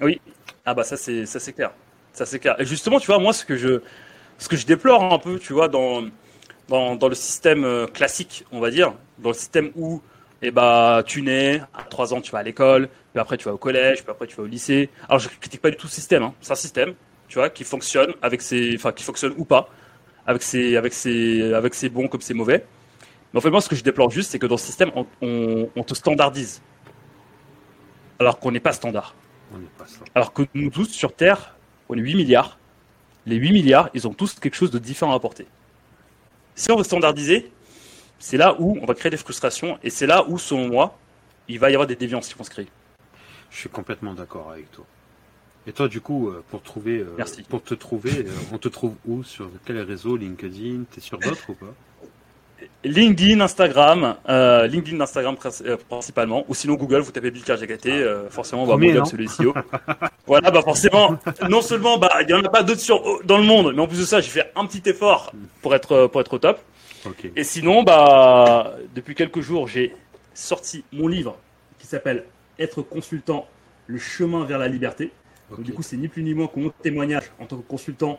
S2: Oui. Ah bah ça c'est ça c'est clair. Ça c'est clair. Et justement, tu vois, moi, ce que je ce que je déplore un peu, tu vois, dans dans, dans le système euh, classique, on va dire, dans le système où et bah tu nais, à 3 ans tu vas à l'école, puis après tu vas au collège, puis après tu vas au lycée. Alors je critique pas du tout le système, hein. c'est un système, tu vois, qui fonctionne avec ses, enfin qui fonctionne ou pas, avec ses, avec ses, avec ses bons comme ses mauvais. Mais en fait moi ce que je déplore juste, c'est que dans ce système on, on, te standardise, alors qu'on n'est pas standard.
S1: On n'est pas standard.
S2: Alors que nous tous sur Terre, on est 8 milliards. Les 8 milliards, ils ont tous quelque chose de différent à apporter. Si on veut standardiser, c'est là où on va créer des frustrations et c'est là où, selon moi, il va y avoir des déviances qui vont se créer.
S1: Je suis complètement d'accord avec toi. Et toi, du coup, euh, pour trouver, euh,
S2: Merci.
S1: pour te trouver, euh, on te trouve où? Sur quel réseau? LinkedIn? T'es sur d'autres ou pas?
S2: LinkedIn, Instagram, LinkedIn, Instagram principalement, ou sinon Google, vous tapez Bill euh, forcément on va Google sur les SEO. voilà, bah forcément, non seulement bah il y en a pas d'autres dans le monde, mais en plus de ça, j'ai fait un petit effort pour être pour être au top. Et sinon, bah, depuis quelques jours, j'ai sorti mon livre qui s'appelle Être consultant, le chemin vers la liberté. du coup, c'est ni plus ni moins que mon témoignage en tant que consultant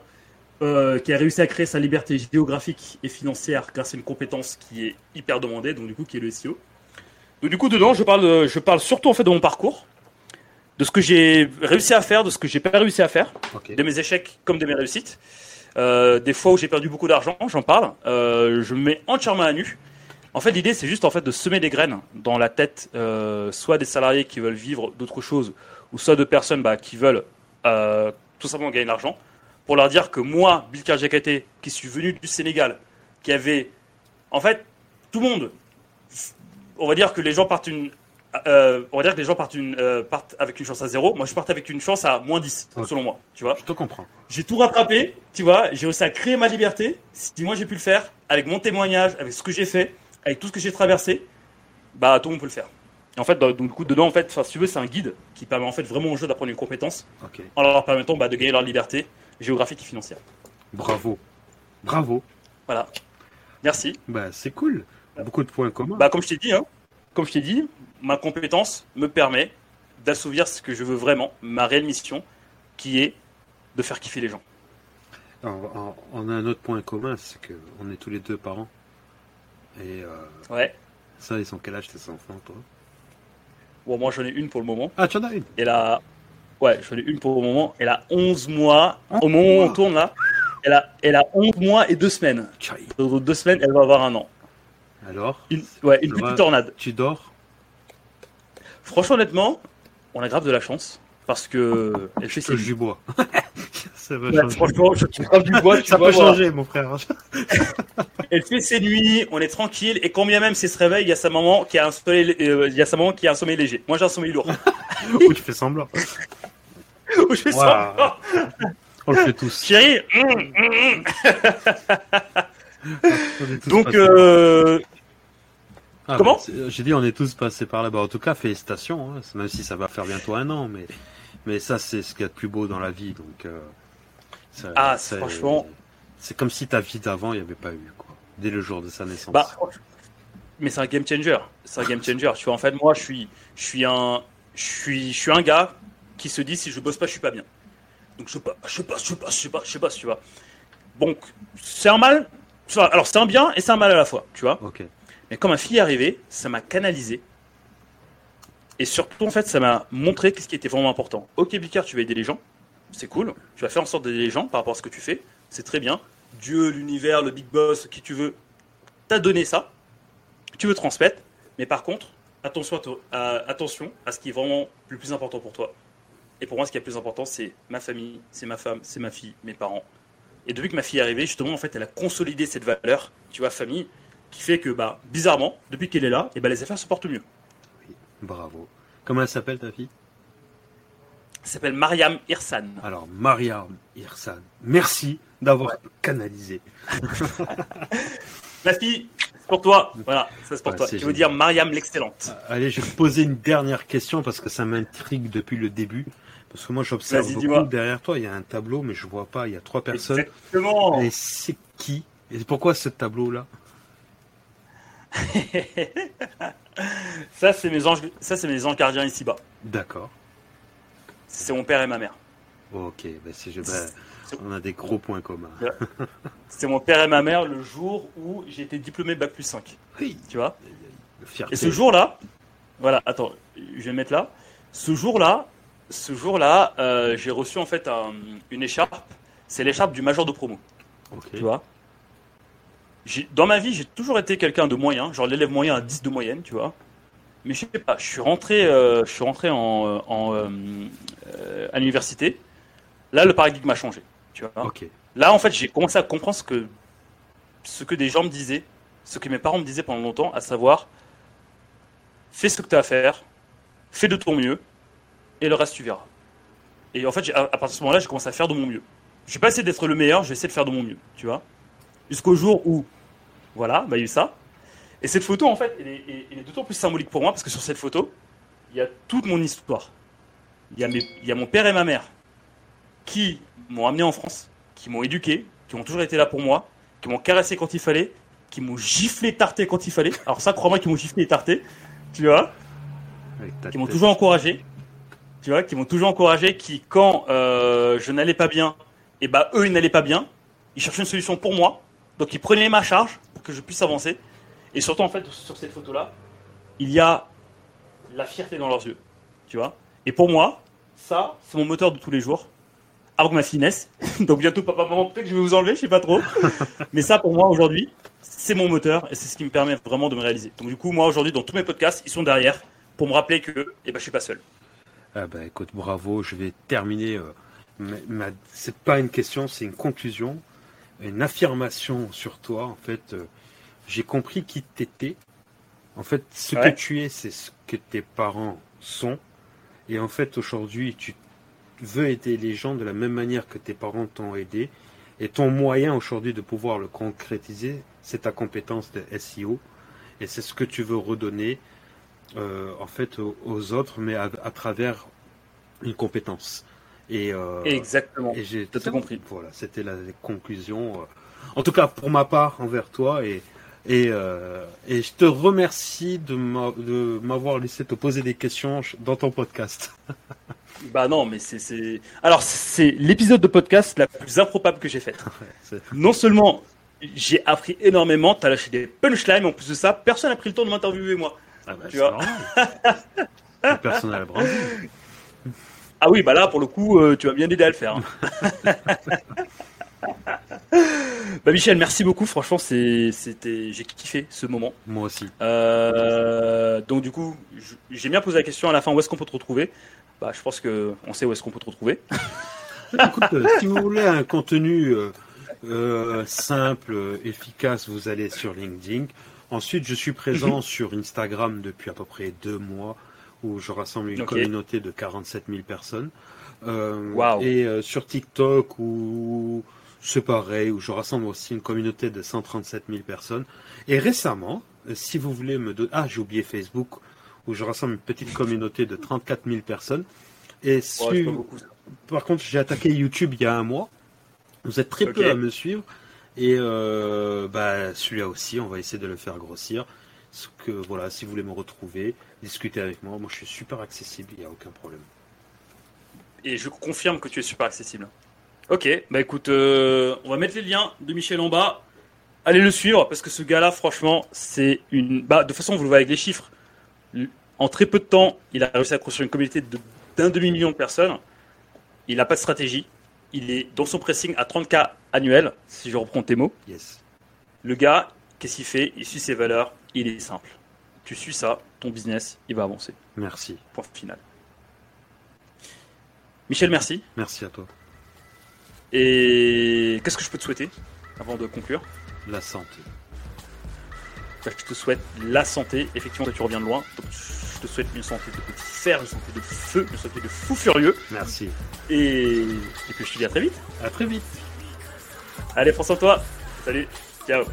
S2: euh, qui a réussi à créer sa liberté géographique et financière grâce à une compétence qui est hyper demandée, donc du coup, qui est le SEO. Donc du coup, dedans, je parle, je parle surtout en fait de mon parcours, de ce que j'ai réussi à faire, de ce que j'ai pas réussi à faire, de mes échecs comme de mes réussites. Euh, des fois où j'ai perdu beaucoup d'argent, j'en parle. Euh, je me mets entièrement à nu. En fait, l'idée, c'est juste en fait de semer des graines dans la tête, euh, soit des salariés qui veulent vivre d'autres choses, ou soit de personnes bah, qui veulent tout simplement gagner de l'argent, pour leur dire que moi, Bill Jakate, qui suis venu du Sénégal, qui avait, en fait, tout le monde, on va dire que les gens partent une, euh, on va dire que les gens partent, une, euh, partent, avec une chance à zéro. Moi, je partais avec une chance à moins 10, selon moi. Tu vois
S1: Je te comprends.
S2: J'ai tout rattrapé, tu vois. J'ai réussi à créer ma liberté. Si moi j'ai pu le faire, avec mon témoignage, avec ce que j'ai fait, avec tout ce que j'ai traversé, bah tout le monde peut le faire. Et en fait, donc, du coup, dedans, en fait, si tu veux, c'est un guide qui permet en fait vraiment aux jeux d'apprendre une compétence en leur permettant bah, de gagner leur liberté géographique et financière.
S1: Bravo. Bravo.
S2: Voilà. Merci.
S1: Bah, c'est cool. Beaucoup de points communs.
S2: Bah, comme je t'ai dit, hein, comme je t'ai dit, ma compétence me permet d'assouvir ce que je veux vraiment, ma réelle mission, qui est de faire kiffer les gens.
S1: on a un autre point commun, c'est qu'on est tous les deux parents. Et euh,
S2: ouais.
S1: Ça, ils sont quel âge tes enfants, toi?
S2: Bon, moi j'en ai une pour le moment.
S1: Ah, tu en as une?
S2: Elle a. Ouais, j'en ai une pour le moment. Elle a 11 mois. Au moment où on tourne là, elle a, elle a 11 mois et 2 semaines. Dans deux semaines, elle va avoir un an.
S1: Alors
S2: une, Ouais, une petite tornade.
S1: Tu dors?
S2: Franchement, honnêtement, on a grave de la chance. Parce que
S1: elle fait ses du bois.
S2: ça va changer. Franchement, je grave du bois.
S1: ça peut changer, mon frère.
S2: elle fait ses nuits, on est tranquille, et quand bien même si se réveille, il y a sa maman qui a un sommeil, euh, il y a sa maman qui a un sommeil léger. Moi, j'ai un sommeil lourd.
S1: Ou tu fais semblant.
S2: Je fais semblant.
S1: On le fait tous.
S2: Chérie. Donc, euh, ah, Comment
S1: J'ai dit on est tous passés par là-bas. En tout cas, félicitations, hein. même si ça va faire bientôt un an, mais mais ça c'est ce qu'il y a de plus beau dans la vie. Donc euh,
S2: ah, franchement,
S1: c'est comme si ta vie d'avant il n'y avait pas eu quoi. Dès le jour de sa naissance.
S2: Bah, mais c'est un game changer. C'est un game changer. Tu vois, en fait, moi, je suis, je suis un, je suis, je suis un gars qui se dit si je bosse pas, je suis pas bien. Donc je passe, je passe, je passe, je passe, je passe, tu vois. Donc c'est un mal. Alors c'est un bien et c'est un mal à la fois, tu vois. Mais quand ma fille est arrivée, ça m'a canalisé. Et surtout, en fait, ça m'a montré ce qui était vraiment important. Ok, Bicard, tu vas aider les gens. C'est cool. Tu vas faire en sorte d'aider les gens par rapport à ce que tu fais. C'est très bien. Dieu, l'univers, le big boss, qui tu veux, t'as donné ça. Tu veux transmettre. Mais par contre, attention à, attention à ce qui est vraiment le plus important pour toi. Et pour moi, ce qui est le plus important, c'est ma famille, c'est ma femme, c'est ma fille, mes parents. Et depuis que ma fille est arrivée, justement, en fait, elle a consolidé cette valeur, tu vois, famille, qui fait que, bah, bizarrement, depuis qu'elle est là, et bah, les affaires se portent mieux.
S1: Oui, bravo. Comment elle s'appelle ta fille?
S2: Elle s'appelle Mariam Irsan.
S1: Alors, Mariam Irsan, merci d'avoir canalisé.
S2: Ma fille, c'est pour toi. Voilà, ça c'est pour toi. Je veux dire Mariam l'excellente.
S1: Euh, allez, je vais poser une dernière question parce que ça m'intrigue depuis le début. Parce que moi, j'observe beaucoup derrière toi. Il y a un tableau, mais je vois pas. Il y a trois personnes.
S2: Exactement.
S1: Et c'est qui? Et pourquoi ce tableau-là?
S2: Ça, c'est mes anges. Ça, c'est mes anges gardiens ici-bas.
S1: D'accord.
S2: C'est mon père et ma mère.
S1: Ok, ben si je, ben, on a des gros points communs.
S2: C'est mon père et ma mère le jour où j'ai été diplômé Bac plus 5.
S1: Oui.
S2: Tu vois? Et ce jour-là, voilà, attends, je vais mettre là. Ce jour-là, ce jour-là, euh, j'ai reçu en fait une écharpe. C'est l'écharpe du major de promo. Tu vois? Dans ma vie, j'ai toujours été quelqu'un de moyen, genre l'élève moyen à 10 de moyenne, tu vois. Mais je sais pas, je suis rentré, euh, je suis rentré en, euh, à l'université. Là, le paradigme a changé. Tu vois Là, en fait, j'ai commencé à comprendre ce que, ce que des gens me disaient, ce que mes parents me disaient pendant longtemps, à savoir fais ce que tu as à faire, fais de ton mieux, et le reste, tu verras. Et en fait, à, partir de ce moment-là, j'ai commencé à faire de mon mieux. Je vais pas essayer d'être le meilleur, je vais essayer de faire de mon mieux, tu vois. Jusqu'au jour où, voilà, bah, il y a eu ça. Et cette photo, en fait, elle est, d'autant plus symbolique pour moi parce que sur cette photo, il y a toute mon histoire. Il y a, mes, il y a mon père et ma mère qui m'ont amené en France, qui m'ont éduqué, qui ont toujours été là pour moi, qui m'ont caressé quand il fallait, qui m'ont giflé tarté quand il fallait. Alors ça, crois-moi, qui m'ont giflé et tarté, tu vois, qui m'ont toujours encouragé, tu vois, qui m'ont toujours encouragé, qui quand euh, je n'allais pas bien, et eh bah ben, eux ils n'allaient pas bien, ils cherchaient une solution pour moi, donc ils prenaient ma charge pour que je puisse avancer. Et surtout en fait sur cette photo là, il y a la fierté dans leurs yeux, tu vois. Et pour moi, ça, c'est mon moteur de tous les jours que ma finesse. Donc bientôt papa maman peut-être que je vais vous enlever, je sais pas trop. Mais ça pour moi aujourd'hui, c'est mon moteur et c'est ce qui me permet vraiment de me réaliser. Donc du coup moi aujourd'hui dans tous mes podcasts, ils sont derrière pour me rappeler que eh ben je suis pas seul.
S1: Ah bah écoute, bravo, je vais terminer euh, c'est pas une question, c'est une conclusion, une affirmation sur toi en fait, euh, j'ai compris qui t'étais. En fait, ce que tu es, c'est ce que tes parents sont. Et en fait, aujourd'hui, tu veux aider les gens de la même manière que tes parents t'ont aidé. Et ton moyen aujourd'hui de pouvoir le concrétiser, c'est ta compétence de SEO. Et c'est ce que tu veux redonner euh, en fait aux, autres, mais à, travers une compétence.
S2: Et, euh, Exactement.
S1: Et j'ai tout compris. Voilà, c'était la, conclusion. Euh. En tout cas, pour ma part, envers toi et et, et je te remercie de m'avoir laissé te poser des questions dans ton podcast.
S2: Bah non, mais c'est. Alors, c'est l'épisode de podcast la plus improbable que j'ai faite. non seulement j'ai appris énormément, t'as lâché des punchlines, mais en plus de ça, personne n'a pris le temps de m'interviewer moi.
S1: Ah bah, tu vois personnel
S2: Ah oui, bah là, pour le coup, euh, tu vas bien aider à le faire. Hein. bah Michel, merci beaucoup. Franchement, c'était, j'ai kiffé ce moment.
S1: Moi aussi.
S2: Euh, donc du coup, j'ai bien posé la question à la fin où est-ce qu'on peut te retrouver? Bah, je pense qu'on sait où est-ce qu'on peut te retrouver.
S1: Écoute, euh, si vous voulez un contenu euh, simple, efficace, vous allez sur LinkedIn. Ensuite, je suis présent mhm. sur Instagram depuis à peu près deux mois, où je rassemble une communauté de 47 000 personnes. Et sur TikTok, où c'est pareil, où je rassemble aussi une communauté de 137 000 personnes. Et récemment, si vous voulez me donner... Ah, j'ai oublié Facebook où je rassemble une petite communauté de 34 000 personnes. Et par contre, j'ai attaqué YouTube il y a un mois. Vous êtes très peu à me suivre. Et euh, bah, celui-là aussi, on va essayer de le faire grossir. voilà, si vous voulez me retrouver, discuter avec moi, moi je suis super accessible, il n'y a aucun problème.
S2: Et je confirme que tu es super accessible. Ok, bah écoute, euh, on va mettre les liens de Michel en bas. Allez le suivre parce que ce gars-là, franchement, c'est une. Bah, de toute façon, vous le voyez avec les chiffres. En très peu de temps, il a réussi à construire une communauté d'un demi-million de personnes. Il n'a pas de stratégie. Il est dans son pressing à 30K annuel, si je reprends tes mots.
S1: Yes.
S2: Le gars, qu'est-ce qu'il fait? Il suit ses valeurs. Il est simple. Tu suis ça, ton business, il va avancer.
S1: Merci.
S2: Point final. Michel, merci.
S1: Merci à toi.
S2: Et qu'est-ce que je peux te souhaiter avant de conclure?
S1: La santé.
S2: Je te souhaite la santé. Effectivement, tu reviens de loin. Donc, je te souhaite une santé de petit fer, une santé de feu, une santé de fou furieux.
S1: Merci.
S2: Et, et puis je te dis à très vite.
S1: À très vite.
S2: Allez, prends soin de toi. Salut. Ciao.